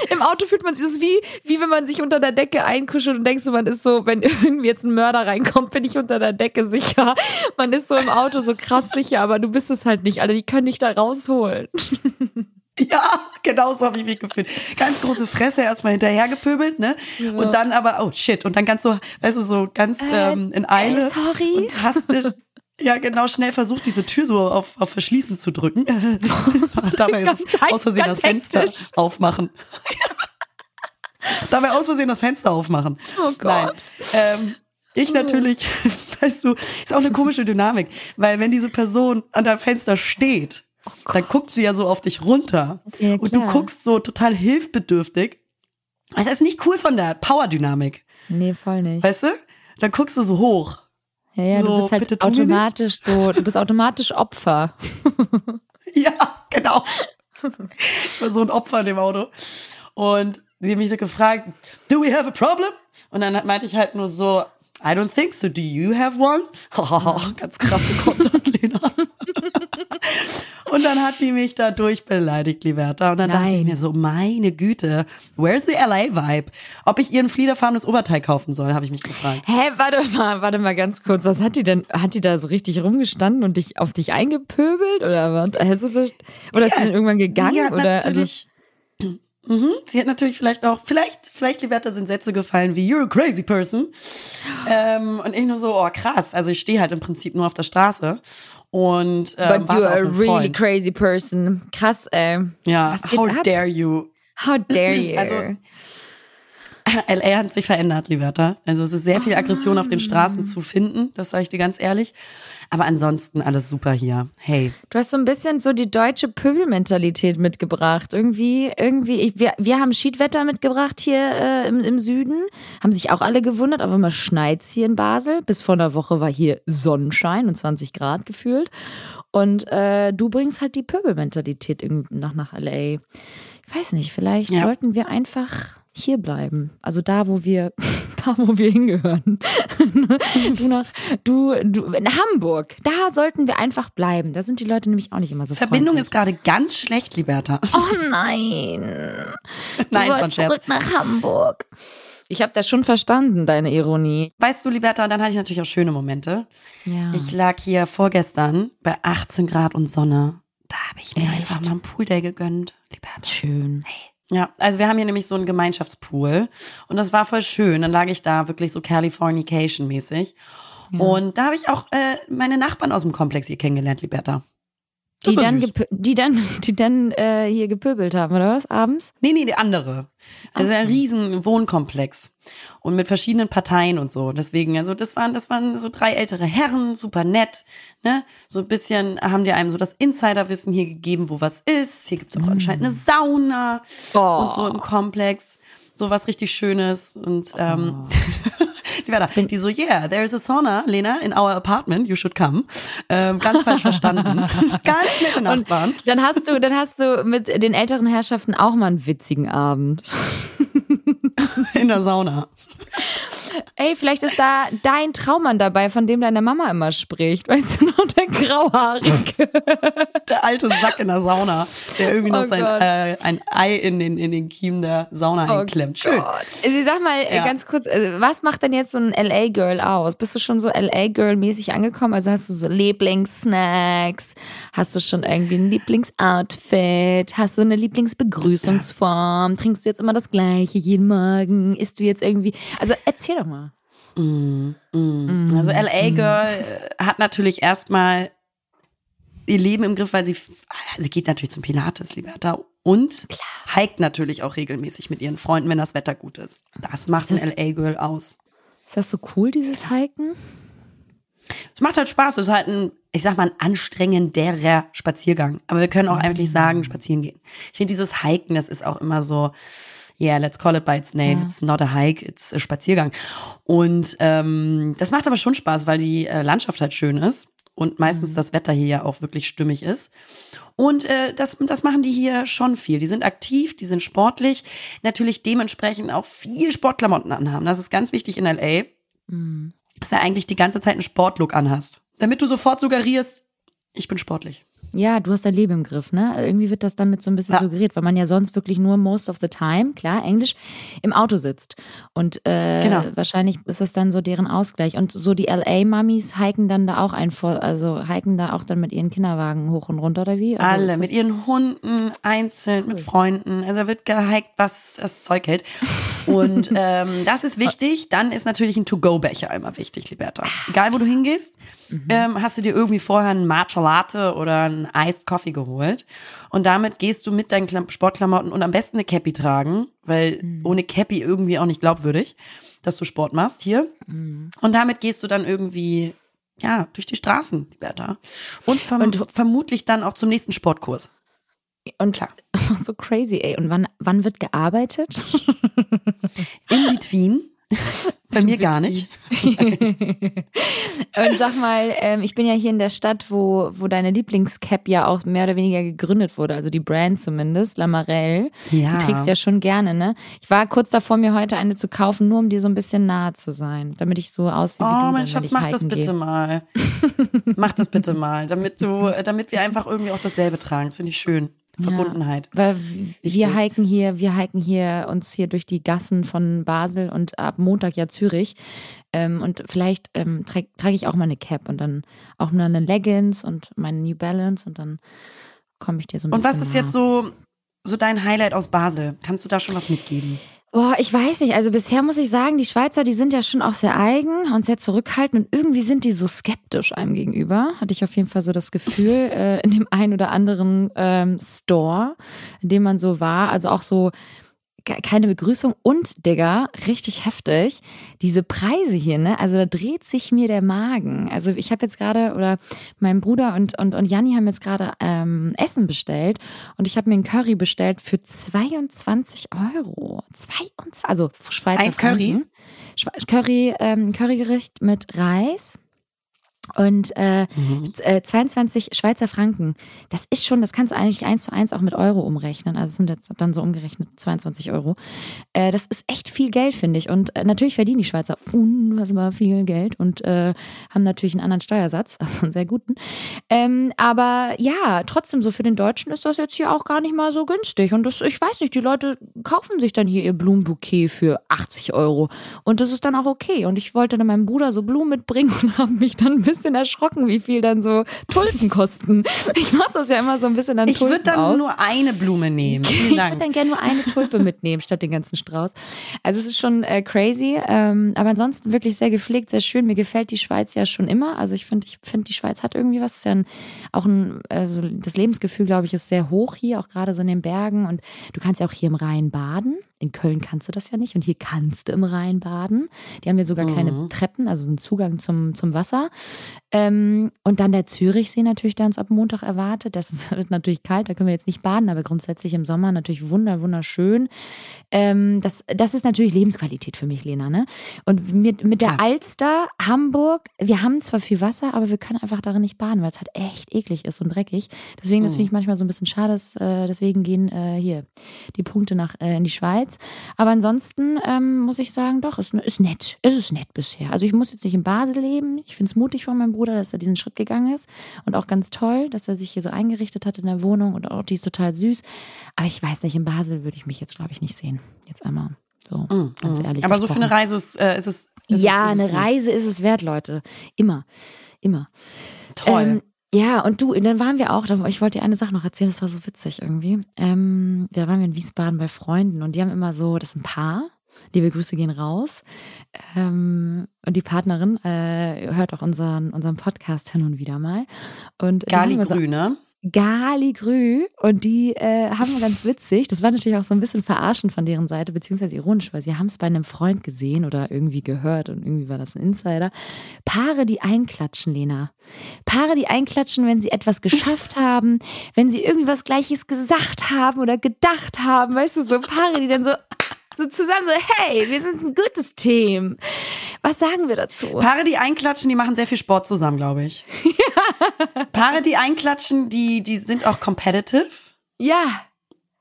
Im Auto fühlt man sich, das ist wie, wie wenn man sich unter der Decke einkuschelt und denkst, man ist so, wenn <laughs> irgendwie jetzt ein Mörder reinkommt, bin ich unter der Decke sicher. Man ist so im Auto so krass sicher, aber du bist es halt nicht, Alter. Die können dich da rausholen. <laughs> Ja, genau so habe ich mich gefühlt. Ganz große Fresse erstmal hinterhergepöbelt, ne? Ja. Und dann aber, oh shit, und dann ganz so, weißt du, so ganz äh, ähm, in Eile. Äh, sorry. Und hastisch. <laughs> Ja, genau, schnell versucht, diese Tür so auf, auf Verschließen zu drücken. <laughs> Dabei ganz aus Versehen das Fenster hektisch. aufmachen. Dabei aus Versehen das Fenster aufmachen. Oh Gott. Nein. Ähm, ich natürlich, <laughs> weißt du, ist auch eine komische Dynamik, weil wenn diese Person an deinem Fenster steht, oh dann guckt sie ja so auf dich runter ja, und du guckst so total hilfbedürftig. Das ist nicht cool von der Power-Dynamik. Nee, voll nicht. Weißt du? Dann guckst du so hoch ja, ja, so, du bist halt automatisch so, du bist automatisch Opfer. <laughs> ja, genau. Ich war so ein Opfer in dem Auto. Und die haben mich so gefragt, do we have a problem? Und dann meinte ich halt nur so, I don't think so. Do you have one? <laughs> Ganz krass gekontert, Lena. Und dann hat die mich da durchbeleidigt, Liberta. Und dann Nein. dachte ich mir so, meine Güte, where's the LA-Vibe? Ob ich ihr ein fliederfarbenes Oberteil kaufen soll, habe ich mich gefragt. Hä, warte mal, warte mal ganz kurz. Was hat die denn, hat die da so richtig rumgestanden und dich auf dich eingepöbelt? Oder was? Hast du, oder ja, ist sie dann irgendwann gegangen? Oder, also, Mhm. Sie hat natürlich vielleicht auch, vielleicht, vielleicht, Liberta, sind Sätze gefallen wie You're a crazy person. Ähm, und ich nur so, oh krass. Also ich stehe halt im Prinzip nur auf der Straße und ähm, But you're a really Freund. crazy person. Krass, ey. Ja, how ab? dare you? How dare <laughs> you? Also, <laughs> LA hat sich verändert, Liberta. Also es ist sehr viel Aggression auf den Straßen zu finden, das sage ich dir ganz ehrlich. Aber ansonsten alles super hier. Hey. Du hast so ein bisschen so die deutsche Pöbelmentalität mitgebracht. Irgendwie, irgendwie, ich, wir, wir haben Schiedwetter mitgebracht hier äh, im, im Süden. Haben sich auch alle gewundert, aber immer schneit's hier in Basel. Bis vor einer Woche war hier Sonnenschein und 20 Grad gefühlt. Und äh, du bringst halt die Pöbelmentalität nach, nach LA. Ich weiß nicht, vielleicht ja. sollten wir einfach hier bleiben. Also da, wo wir, <laughs> da, wo wir hingehören. <laughs> du nach, du, du, in Hamburg. Da sollten wir einfach bleiben. Da sind die Leute nämlich auch nicht immer so Verbindung freundlich. ist gerade ganz schlecht, Liberta. Oh nein. <laughs> nein, du von zurück nach Hamburg. Ich habe das schon verstanden, deine Ironie. Weißt du, Liberta, dann hatte ich natürlich auch schöne Momente. Ja. Ich lag hier vorgestern bei 18 Grad und Sonne. Da habe ich mir Echt? einfach mal einen Poolday gegönnt, Liberta. Schön. Hey. Ja, also wir haben hier nämlich so einen Gemeinschaftspool und das war voll schön. Dann lag ich da wirklich so Californication-mäßig. Ja. Und da habe ich auch äh, meine Nachbarn aus dem Komplex hier kennengelernt, Liberta. Die dann, die dann, <laughs> die dann äh, hier gepöbelt haben, oder was? Abends? Nee, nee, die andere. Also so. ein riesen Wohnkomplex. Und mit verschiedenen Parteien und so. Deswegen, also das waren, das waren so drei ältere Herren, super nett, ne? So ein bisschen haben die einem so das Insiderwissen hier gegeben, wo was ist. Hier gibt's auch mm. anscheinend eine Sauna oh. und so im Komplex. So was richtig Schönes. Und ähm, oh. <laughs> Die war da. Die so, yeah, there is a sauna, Lena, in our apartment, you should come. Ähm, ganz falsch <laughs> verstanden. <laughs> ganz nette Nachbarn. Und dann hast du, dann hast du mit den älteren Herrschaften auch mal einen witzigen Abend. <laughs> In der Sauna. Ey, vielleicht ist da dein Traummann dabei, von dem deine Mama immer spricht. Weißt du noch, der Grauhaarige. <laughs> Der alte Sack in der Sauna, der irgendwie noch oh sein äh, ein Ei in den, in den Kiemen der Sauna oh einklemmt. Schön. Gott. Sie sag mal ja. ganz kurz, äh, was macht denn jetzt so ein LA-Girl aus? Bist du schon so LA-Girl-mäßig angekommen? Also hast du so Lieblingssnacks? Hast du schon irgendwie ein Lieblingsoutfit? Hast du eine Lieblingsbegrüßungsform? Trinkst du jetzt immer das Gleiche jeden Morgen? Isst du jetzt irgendwie, also erzähl doch mal. Mm, mm. Also LA Girl mm. hat natürlich erstmal ihr Leben im Griff, weil sie, sie geht natürlich zum Pilates, Liberta, und Klar. hiked natürlich auch regelmäßig mit ihren Freunden, wenn das Wetter gut ist. Das macht ist ein LA Girl aus. Ist das so cool, dieses Hiken? Es macht halt Spaß. Es ist halt ein, ich sag mal, ein anstrengenderer Spaziergang. Aber wir können auch eigentlich sagen, spazieren gehen. Ich finde dieses Hiken, das ist auch immer so, yeah, let's call it by its name. Ja. It's not a hike, it's a Spaziergang. Und ähm, das macht aber schon Spaß, weil die äh, Landschaft halt schön ist. und meistens das Wetter hier ja auch wirklich stimmig ist. Und äh, das, das machen die hier schon viel. Die sind aktiv, die sind sportlich, natürlich dementsprechend auch viel Sportklamotten anhaben. Das ist ganz wichtig in LA, Mhm. dass du eigentlich die ganze Zeit einen Sportlook anhast. Damit du sofort suggerierst, ich bin sportlich. Ja, du hast dein Leben im Griff, ne? Irgendwie wird das damit so ein bisschen Ja. suggeriert, weil man ja sonst wirklich nur most of the time, klar, Englisch, im Auto sitzt. Und äh, Genau. wahrscheinlich ist das dann so deren Ausgleich. Und so die LA-Mummies hiken dann da auch ein, also hiken da auch dann mit ihren Kinderwagen hoch und runter oder wie? Also Alle mit ihren Hunden, einzeln, mit Freunden. Also da wird gehiked, was das Zeug hält. Und <laughs> ähm, das ist wichtig. Dann ist natürlich ein To-Go-Becher immer wichtig, Liberta. Egal, wo du hingehst, ähm, hast du dir irgendwie vorher einen Matcha Latte oder einen Iced Coffee geholt. Und damit gehst du mit deinen Klam- Sportklamotten und am besten eine Cappy tragen, weil ohne Cappy irgendwie auch nicht glaubwürdig, dass du Sport machst hier. Und damit gehst du dann irgendwie ja, durch die Straßen, Liberta. Und, verm vermutlich dann auch zum nächsten Sportkurs. Und Klar. <laughs> so crazy, ey. Und wann, wann wird gearbeitet? In between. <laughs> Bei mir gar nicht. <laughs> Und sag mal, ähm, ich bin ja hier in der Stadt, wo, wo deine Lieblingscap ja auch mehr oder weniger gegründet wurde, also die Brand zumindest, Lamarelle. Ja. Die trägst du ja schon gerne, ne? Ich war kurz davor, mir heute eine zu kaufen, nur um dir so ein bisschen nahe zu sein, damit ich so aussehe wie du. Oh, mein Schatz, mach das bitte gehe. mal. <laughs> mach das bitte mal, damit du, äh, damit wir einfach irgendwie auch dasselbe tragen. Das finde ich schön. Verbundenheit. Weil w- wir hiken hier, wir hiken hier uns hier durch die Gassen von Basel und ab Montag ja Zürich. Ähm, und vielleicht ähm, trage trage ich auch mal eine Cap und dann auch mal eine Leggings und meine New Balance und dann komme ich dir so ein Und bisschen. was ist nah. jetzt so, so dein Highlight aus Basel? Kannst du da schon was mitgeben? Boah, ich weiß nicht. Also bisher muss ich sagen, die Schweizer, die sind ja schon auch sehr eigen und sehr zurückhaltend und irgendwie sind die so skeptisch einem gegenüber. Hatte ich auf jeden Fall so das Gefühl <laughs> äh, in dem einen oder anderen ähm, Store, in dem man so war. Also auch so keine Begrüßung und, Digga, richtig heftig, diese Preise hier, ne? Also da dreht sich mir der Magen. Also ich habe jetzt gerade, oder mein Bruder und, und, und Janni haben jetzt gerade ähm, Essen bestellt und ich habe mir einen Curry bestellt für 22 Euro. 22, also Schweizer Ein Curry? Franken. Curry, ähm, Currygericht mit Reis. Und äh, äh, 22 Schweizer Franken, das ist schon, das kannst du eigentlich eins zu eins auch mit Euro umrechnen. Also es sind jetzt dann so umgerechnet 22 Euro. Äh, das ist echt viel Geld, finde ich. Und äh, natürlich verdienen die Schweizer unfassbar viel Geld und äh, haben natürlich einen anderen Steuersatz, <laughs> also einen sehr guten. Ähm, aber ja, trotzdem, so für den Deutschen ist das jetzt hier auch gar nicht mal so günstig. Und das, ich weiß nicht, die Leute kaufen sich dann hier ihr Blumenbouquet für 80 Euro. Und das ist dann auch okay. Und ich wollte dann meinem Bruder so Blumen mitbringen <laughs> und habe mich dann ein bisschen erschrocken, wie viel dann so Tulpen kosten. Ich mache das ja immer so ein bisschen an Ich Tulpen würde dann aus. nur eine Blume nehmen. Vielen Ich würde dann gerne nur eine Tulpe mitnehmen, statt den ganzen Strauß. Also es ist schon äh, crazy, ähm, aber ansonsten wirklich sehr gepflegt, sehr schön. Mir gefällt die Schweiz ja schon immer. Also ich finde, ich finde, die Schweiz hat irgendwie was. Ist ja ein, auch ein, also das Lebensgefühl, glaube ich, ist sehr hoch hier, auch gerade so in den Bergen. Und du kannst ja auch hier im Rhein baden. In Köln kannst du das ja nicht und hier kannst du im Rhein baden. Die haben ja sogar keine Treppen, also einen Zugang zum, zum Wasser. Ähm, und dann der Zürichsee natürlich, der uns ab Montag erwartet. Das <laughs> wird natürlich kalt, da können wir jetzt nicht baden, aber grundsätzlich im Sommer natürlich wunder, wunderschön. Ähm, das, das ist natürlich Lebensqualität für mich, Lena. Ne? Und mit, mit der Klar. Alster, Hamburg, wir haben zwar viel Wasser, aber wir können einfach darin nicht baden, weil es halt echt eklig ist und dreckig. Deswegen, das finde ich manchmal so ein bisschen schade. dass, Äh, deswegen gehen äh, hier die Punkte nach äh, in die Schweiz. Aber ansonsten ähm, muss ich sagen, doch, ist, ist nett. Es ist nett bisher. Also ich muss jetzt nicht in Basel leben. Ich finde es mutig von meinem Bruder, dass er diesen Schritt gegangen ist. Und auch ganz toll, dass er sich hier so eingerichtet hat in der Wohnung. Und auch die ist total süß. Aber ich weiß nicht, in Basel würde ich mich jetzt, glaube ich, nicht sehen. Jetzt einmal so, ganz ehrlich. Mm, Aber so für gesprochen. eine Reise ist, äh, ist es. Ist Ja, es, ist eine gut. Reise ist es wert, Leute. Immer. Immer. Toll. Ähm, ja, und du, dann waren wir auch, ich wollte dir eine Sache noch erzählen, das war so witzig irgendwie. Ähm, da waren wir in Wiesbaden bei Freunden und die haben immer so, das ist ein Paar, liebe Grüße gehen raus. Ähm, und die Partnerin äh, hört auch unseren, unseren Podcast hin und wieder mal. Und Gali so, Grü, Gali Grü und die äh, haben ganz witzig, das war natürlich auch so ein bisschen verarschen von deren Seite, beziehungsweise ironisch, weil sie haben es bei einem Freund gesehen oder irgendwie gehört und irgendwie war das ein Insider. Paare, die einklatschen, Lena. Paare, die einklatschen, wenn sie etwas geschafft haben, wenn sie irgendwie was Gleiches gesagt haben oder gedacht haben, weißt du, so Paare, die dann so, so zusammen so, hey, wir sind ein gutes Team. Was sagen wir dazu? Paare, die einklatschen, die machen sehr viel Sport zusammen, glaube ich. Ja, <laughs> Paare, die einklatschen, die, die sind auch competitive. Ja,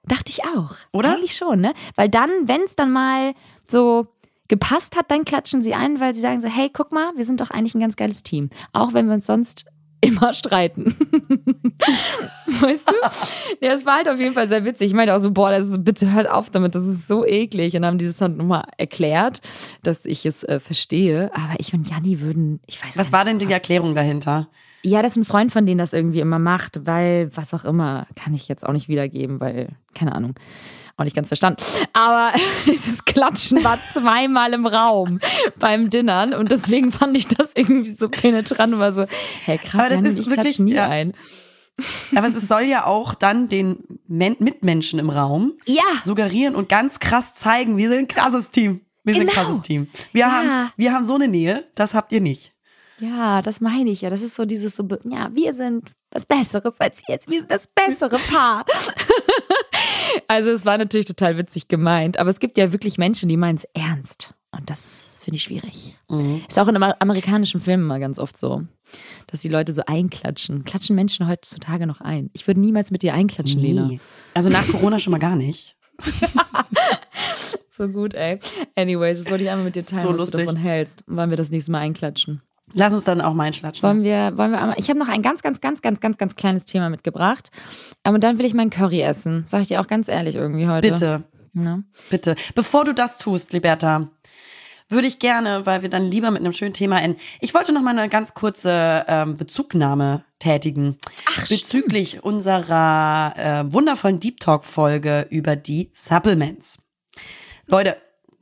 dachte ich auch. Oder? Eigentlich schon, ne? Weil dann, wenn es dann mal so gepasst hat, dann klatschen sie ein, weil sie sagen so, hey, guck mal, wir sind doch eigentlich ein ganz geiles Team. Auch wenn wir uns sonst immer streiten. <laughs> weißt du? Ja, es war halt auf jeden Fall sehr witzig. Ich meinte auch so, boah, das ist, bitte hört auf damit, das ist so eklig. Und haben die es dann nochmal erklärt, dass ich es äh, verstehe. Aber ich und Janni würden, ich weiß Was nicht. war denn die Erklärung dahinter? Ja, das ist ein Freund von denen das irgendwie immer macht, weil was auch immer, kann ich jetzt auch nicht wiedergeben, weil, keine Ahnung, auch nicht ganz verstanden. Aber <laughs> dieses Klatschen war zweimal im Raum beim Dinnern und deswegen fand ich das irgendwie so penetrant und war so, hey krass, Aber das Jan und ist ich wirklich- nie ja. ein. Aber es soll ja auch dann den Men Mitmenschen im Raum Ja, suggerieren und ganz krass zeigen, wir sind ein krasses Team. Wir sind ein Genau. krasses Team. Wir, Ja. haben, wir haben so eine Nähe, das habt ihr nicht. Ja, das meine ich ja. Das ist so dieses so, ja, wir sind was Besseres als jetzt. Wir sind das bessere Paar. <laughs> also es war natürlich total witzig gemeint, aber es gibt ja wirklich Menschen, die meinen es ernst. Und das finde ich schwierig. Ist auch in amer- amerikanischen Filmen mal ganz oft so, dass die Leute so einklatschen. Klatschen Menschen heutzutage noch ein. Ich würde niemals mit dir einklatschen, Lena. Nie. Also nach Corona schon mal gar nicht. <laughs> So gut, ey. Anyways, das wollte ich einmal mit dir teilen, So was du davon hältst. Wollen wir das nächste Mal einklatschen? Lass uns dann auch mal einschlatschen. Wollen wir, wollen wir einmal, ich habe noch ein ganz, ganz, ganz, ganz, ganz, ganz kleines Thema mitgebracht. Ähm, Und dann will ich meinen Curry essen. Sag ich dir auch ganz ehrlich irgendwie heute. Bitte, Ne? bitte. Bevor du das tust, Liberta, würde ich gerne, weil wir dann lieber mit einem schönen Thema enden. Ich wollte noch mal eine ganz kurze ähm, Bezugnahme tätigen Ach, bezüglich unserer äh, wundervollen Deep Talk Folge über die Supplements. Leute,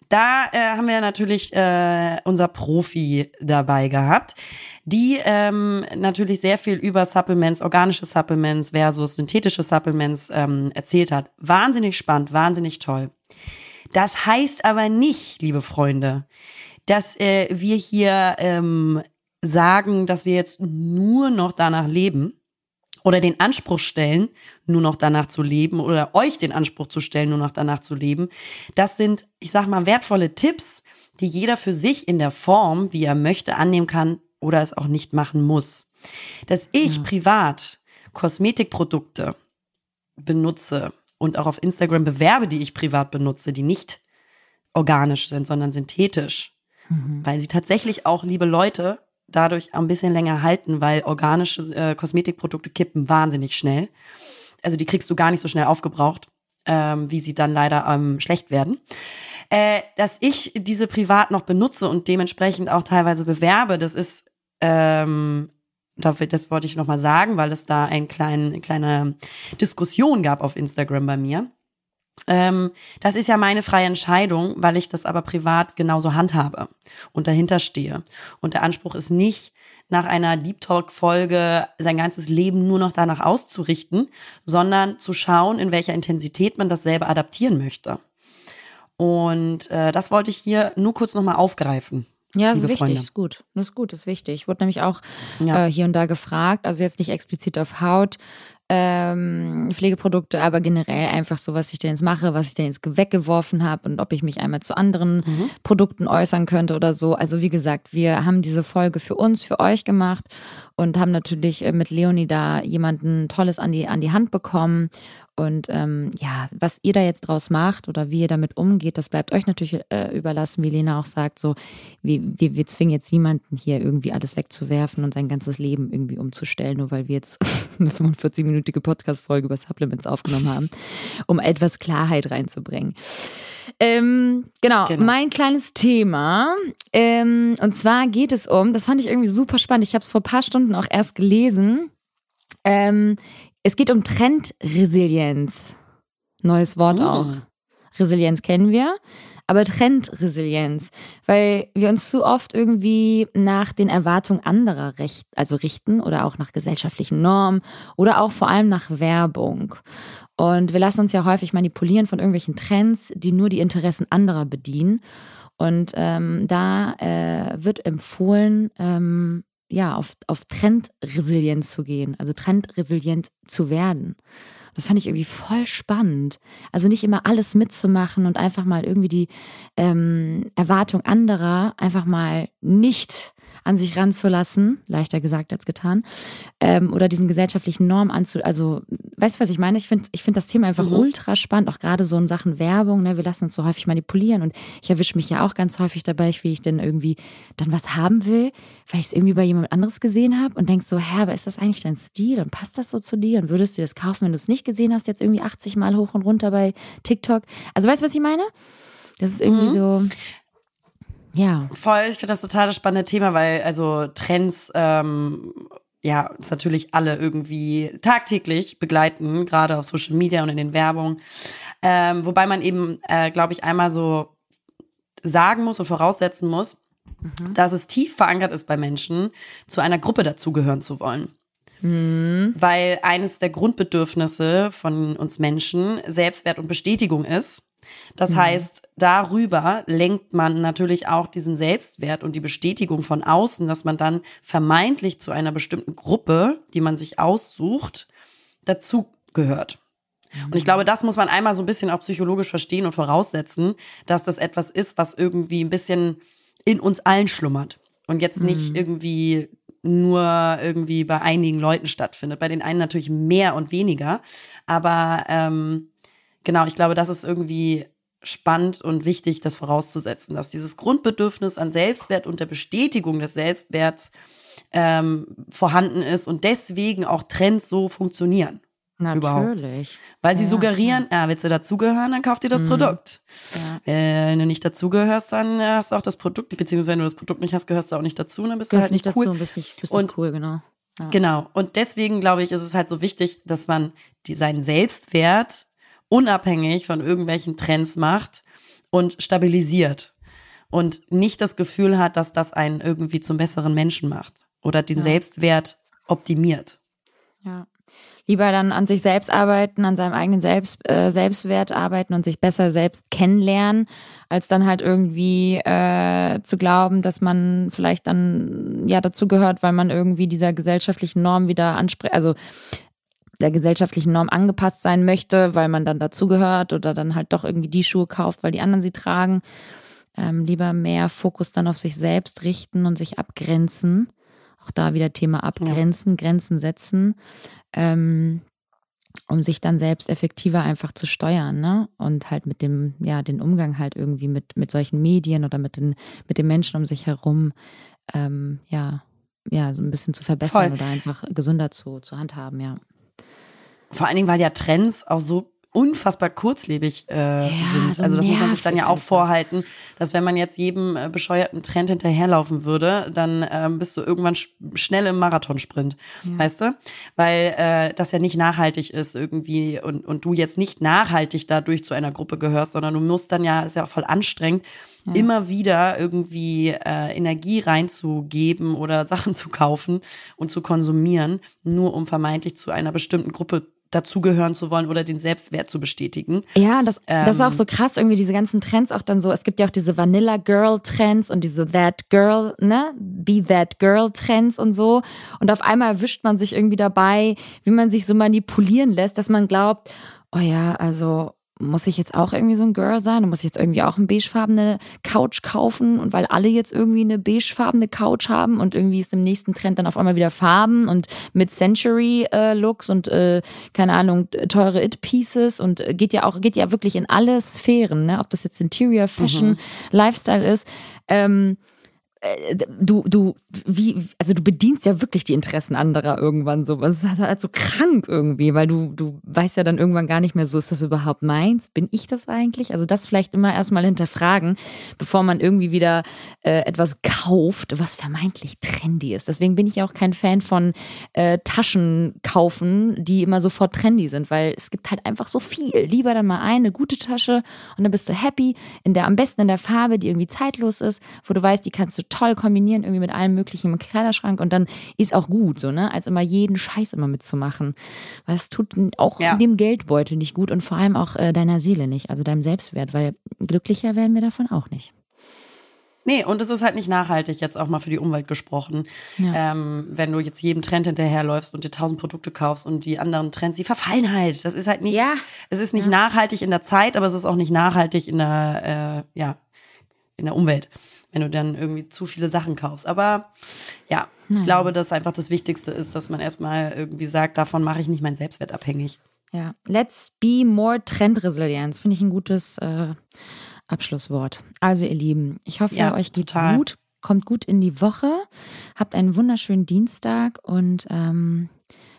da äh, haben wir natürlich äh, unser Profi dabei gehabt, die ähm, natürlich sehr viel über Supplements, organische Supplements versus synthetische Supplements ähm, erzählt hat. Wahnsinnig spannend, wahnsinnig toll. Das heißt aber nicht, liebe Freunde, dass äh, wir hier ähm, sagen, dass wir jetzt nur noch danach leben oder den Anspruch stellen, nur noch danach zu leben oder euch den Anspruch zu stellen, nur noch danach zu leben. Das sind, ich sag mal, wertvolle Tipps, die jeder für sich in der Form, wie er möchte, annehmen kann oder es auch nicht machen muss. Dass ich privat Kosmetikprodukte benutze und auch auf Instagram bewerbe, die ich privat benutze, die nicht organisch sind, sondern synthetisch, weil sie tatsächlich auch, liebe Leute, dadurch ein bisschen länger halten, weil organische äh, Kosmetikprodukte kippen wahnsinnig schnell. Also die kriegst du gar nicht so schnell aufgebraucht, ähm, wie sie dann leider ähm, schlecht werden. Äh, dass ich diese privat noch benutze und dementsprechend auch teilweise bewerbe, das ist, ähm, das wollte ich nochmal sagen, weil es da ein klein, eine kleine Diskussion gab auf Instagram bei mir. Ähm, das ist ja meine freie Entscheidung, weil ich das aber privat genauso handhabe und dahinter stehe. Und der Anspruch ist nicht, nach einer Deep Talk-Folge sein ganzes Leben nur noch danach auszurichten, sondern zu schauen, in welcher Intensität man das selber adaptieren möchte. Und äh, das wollte ich hier nur kurz nochmal aufgreifen. Ja, das ist wichtig, Freunde. ist gut. Das ist gut, ist wichtig. Ich wurde nämlich auch Ja. äh, hier und da gefragt, also jetzt nicht explizit auf Haut, ähm, Pflegeprodukte, aber generell einfach so, was ich denn jetzt mache, was ich denn jetzt weggeworfen habe und ob ich mich einmal zu anderen Mhm. Produkten äußern könnte oder so. Also wie gesagt, wir haben diese Folge für uns, für euch gemacht und haben natürlich äh, mit Leonie da jemanden Tolles an die, an die Hand bekommen. Und ähm, ja, was ihr da jetzt draus macht oder wie ihr damit umgeht, das bleibt euch natürlich äh, überlassen, wie Lena auch sagt, so, wir, wir, wir zwingen jetzt niemanden hier irgendwie alles wegzuwerfen und sein ganzes Leben irgendwie umzustellen, nur weil wir jetzt <laughs> eine 45-minütige Podcast-Folge über Supplements aufgenommen haben, um etwas Klarheit reinzubringen. Ähm, genau, Genau. mein kleines Thema. Ähm, und zwar geht es um, das fand ich irgendwie super spannend. Ich habe es vor ein paar Stunden auch erst gelesen. Ähm, es geht um Trendresilienz. Neues Wort Mm. auch. Resilienz kennen wir, aber Trendresilienz, weil wir uns zu oft irgendwie nach den Erwartungen anderer recht, also richten oder auch nach gesellschaftlichen Normen oder auch vor allem nach Werbung. Und wir lassen uns ja häufig manipulieren von irgendwelchen Trends, die nur die Interessen anderer bedienen. Und ähm, da äh, wird empfohlen, ähm, ja, auf, auf Trendresilienz zu gehen, also trendresilient zu werden. Das fand ich irgendwie voll spannend. Also nicht immer alles mitzumachen und einfach mal irgendwie die ähm, Erwartung anderer einfach mal nicht an sich ranzulassen, leichter gesagt als getan, ähm, oder diesen gesellschaftlichen Normen anzu, also, weißt du, was ich meine? Ich finde ich finde das Thema einfach mhm. ultra spannend, auch gerade so in Sachen Werbung, ne? wir lassen uns so häufig manipulieren und ich erwische mich ja auch ganz häufig dabei, wie ich denn irgendwie dann was haben will, weil ich es irgendwie bei jemand anderes gesehen habe und denk so, hä, aber ist das eigentlich dein Stil und passt das so zu dir und würdest du das kaufen, wenn du es nicht gesehen hast, jetzt irgendwie 80 Mal hoch und runter bei TikTok? Also, weißt du, was ich meine? Das ist irgendwie mhm. so. Ja. Voll, ich finde das total das spannende Thema, weil also Trends ähm, ja uns natürlich alle irgendwie tagtäglich begleiten, gerade auf Social Media und in den Werbungen. Ähm, wobei man eben, äh, glaube ich, einmal so sagen muss und voraussetzen muss, mhm. dass es tief verankert ist bei Menschen, zu einer Gruppe dazugehören zu wollen. Mhm. Weil eines der Grundbedürfnisse von uns Menschen Selbstwert und Bestätigung ist. Das mhm. heißt, darüber lenkt man natürlich auch diesen Selbstwert und die Bestätigung von außen, dass man dann vermeintlich zu einer bestimmten Gruppe, die man sich aussucht, dazugehört. Und ich glaube, das muss man einmal so ein bisschen auch psychologisch verstehen und voraussetzen, dass das etwas ist, was irgendwie ein bisschen in uns allen schlummert und jetzt nicht mhm. irgendwie nur irgendwie bei einigen Leuten stattfindet. Bei den einen natürlich mehr und weniger, aber ähm, genau, ich glaube, das ist irgendwie spannend und wichtig, das vorauszusetzen, dass dieses Grundbedürfnis an Selbstwert und der Bestätigung des Selbstwerts ähm, vorhanden ist und deswegen auch Trends so funktionieren. Natürlich. Überhaupt. Weil sie ja, suggerieren, ja. ah, willst du dazugehören, dann kauf dir das mhm. Produkt. Ja. Wenn du nicht dazugehörst, dann hast du auch das Produkt nicht, beziehungsweise wenn du das Produkt nicht hast, gehörst du auch nicht dazu, dann bist du halt nicht, nicht cool. Dazu, bist nicht, bist und, cool, genau. Ja. Genau. Und deswegen glaube ich, ist es halt so wichtig, dass man die, seinen Selbstwert unabhängig von irgendwelchen Trends macht und stabilisiert und nicht das Gefühl hat, dass das einen irgendwie zum besseren Menschen macht oder den ja. Selbstwert optimiert. Ja. Lieber dann an sich selbst arbeiten, an seinem eigenen Selbst, äh, Selbstwert arbeiten und sich besser selbst kennenlernen, als dann halt irgendwie äh, zu glauben, dass man vielleicht dann ja dazu gehört, weil man irgendwie dieser gesellschaftlichen Norm wieder anspricht. Also der gesellschaftlichen Norm angepasst sein möchte, weil man dann dazugehört oder dann halt doch irgendwie die Schuhe kauft, weil die anderen sie tragen. Ähm, lieber mehr Fokus dann auf sich selbst richten und sich abgrenzen. Auch da wieder Thema abgrenzen, ja. Grenzen setzen, ähm, um sich dann selbst effektiver einfach zu steuern, ne? Und halt mit dem, ja, den Umgang halt irgendwie mit, mit solchen Medien oder mit den, mit den Menschen um sich herum, ähm, ja, ja, so ein bisschen zu verbessern Voll. oder einfach gesünder zu, zu handhaben, ja. Vor allen Dingen, weil ja Trends auch so unfassbar kurzlebig äh, ja, sind. So also das muss man sich dann ja auch vorhalten, dass wenn man jetzt jedem äh, bescheuerten Trend hinterherlaufen würde, dann ähm, bist du irgendwann sch schnell im Marathonsprint, ja. weißt du? Weil äh, das ja nicht nachhaltig ist irgendwie und, und du jetzt nicht nachhaltig dadurch zu einer Gruppe gehörst, sondern du musst dann ja, ist ja auch voll anstrengend, ja. immer wieder irgendwie äh, Energie reinzugeben oder <laughs> Sachen zu kaufen und zu konsumieren, nur um vermeintlich zu einer bestimmten Gruppe dazugehören zu wollen oder den Selbstwert zu bestätigen. Ja, das, ähm, das ist auch so krass, irgendwie diese ganzen Trends auch dann so, es gibt ja auch diese Vanilla Girl Trends und diese That Girl, ne, Be That Girl Trends und so. Und auf einmal erwischt man sich irgendwie dabei, wie man sich so manipulieren lässt, dass man glaubt, oh ja, also muss ich jetzt auch irgendwie so ein Girl sein und muss ich jetzt irgendwie auch eine beigefarbene Couch kaufen und weil alle jetzt irgendwie eine beigefarbene Couch haben und irgendwie ist im nächsten Trend dann auf einmal wieder Farben und mit Century äh, Looks und äh, keine Ahnung teure It Pieces und geht ja auch geht ja wirklich in alle Sphären, ne, ob das jetzt Interior Fashion, mhm. Lifestyle ist. Ähm, äh, du, du, wie, also du bedienst ja wirklich die Interessen anderer irgendwann so. Es ist halt so krank irgendwie, weil du, du weißt ja dann irgendwann gar nicht mehr so, ist das überhaupt meins? Bin ich das eigentlich? Also das vielleicht immer erstmal hinterfragen, bevor man irgendwie wieder äh, etwas kauft, was vermeintlich trendy ist. Deswegen bin ich auch kein Fan von äh, Taschen kaufen, die immer sofort trendy sind, weil es gibt halt einfach so viel. Lieber dann mal eine gute Tasche und dann bist du happy, in der, am besten in der Farbe, die irgendwie zeitlos ist, wo du weißt, die kannst du toll kombinieren, irgendwie mit allem möglichen im Kleiderschrank und dann ist auch gut, so, ne? Als immer jeden Scheiß immer mitzumachen. Weil es tut auch ja. dem Geldbeutel nicht gut und vor allem auch äh, deiner Seele nicht, also deinem Selbstwert, weil glücklicher werden wir davon auch nicht. Nee, und es ist halt nicht nachhaltig, jetzt auch mal für die Umwelt gesprochen. Ja. Ähm, wenn du jetzt jedem Trend hinterherläufst und dir tausend Produkte kaufst und die anderen Trends, die verfallen halt. Das ist halt nicht, ja. es ist nicht ja. nachhaltig in der Zeit, aber es ist auch nicht nachhaltig in der, äh, ja, in der Umwelt, wenn du dann irgendwie zu viele Sachen kaufst. Aber ja, ich Naja. glaube, dass einfach das Wichtigste ist, dass man erstmal irgendwie sagt, davon mache ich nicht meinen Selbstwert abhängig. Ja, let's be more Trendresilienz. Finde ich ein gutes äh, Abschlusswort. Also, ihr Lieben, ich hoffe, Ja, euch geht's total. gut. Kommt gut in die Woche. Habt einen wunderschönen Dienstag und ähm,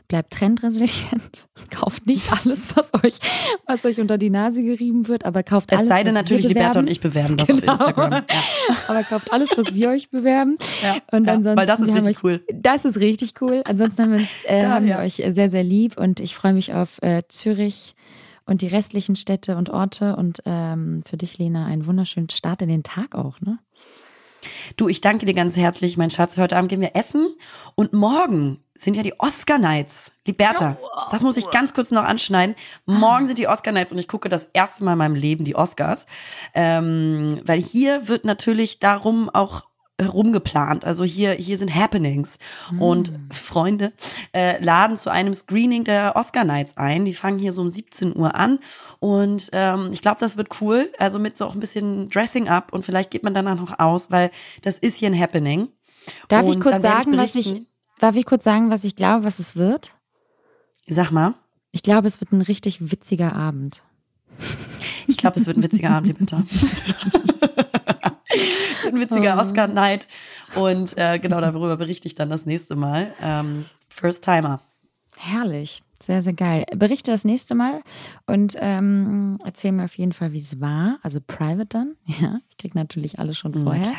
bleibt trendresilient. <laughs> Kauft nicht alles, was euch, was euch unter die Nase gerieben wird, aber kauft Es alles. sei denn was natürlich, wir Liberta und ich bewerben das Genau. auf Instagram. Ja. <laughs> Aber kauft alles, was wir euch bewerben. Ja, Und ja, ansonsten weil das ist richtig euch, cool. Das ist richtig cool. Ansonsten haben wir, uns, äh, <laughs> haben wir euch sehr, sehr lieb und ich freue mich auf äh, Zürich und die restlichen Städte und Orte und ähm, für dich, Lena, einen wunderschönen Start in den Tag auch, ne? Du, ich danke dir ganz herzlich, mein Schatz. Heute Abend gehen wir essen und morgen sind ja die Oscar Nights. Liberta, das muss ich ganz kurz noch anschneiden. Morgen sind die Oscar Nights und ich gucke das erste Mal in meinem Leben die Oscars. Ähm, weil hier wird natürlich darum auch rumgeplant. Also hier, hier sind Happenings. Und Freunde äh, laden zu einem Screening der Oscar Nights ein. Die fangen hier so um 17 Uhr an. Und ähm, ich glaube, das wird cool. Also mit so auch ein bisschen Dressing up und vielleicht geht man danach noch aus, weil das ist hier ein Happening. Darf ich Und kurz dann werde sagen, was ich, darf ich kurz sagen, was ich glaube, was es wird? Sag mal. Ich glaube, es wird ein richtig witziger Abend. Ich glaube, es wird ein witziger Abend, <laughs> Liberta. Wird ein witziger Oh. Oscar-Night. Und äh, genau darüber berichte ich dann das nächste Mal. Ähm, First Timer. Herrlich. Sehr, sehr geil. Berichte das nächste Mal und ähm, erzähl mir auf jeden Fall, wie es war. Also private dann. <laughs> Ja, ich krieg natürlich alles schon vorher. klar,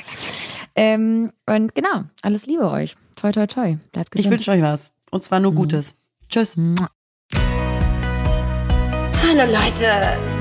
Ähm, und genau, alles Liebe euch. Toi, toi, toi. Bleibt Ich gesund. wünsche euch was. Und zwar nur Gutes. Tschüss. Hallo Leute.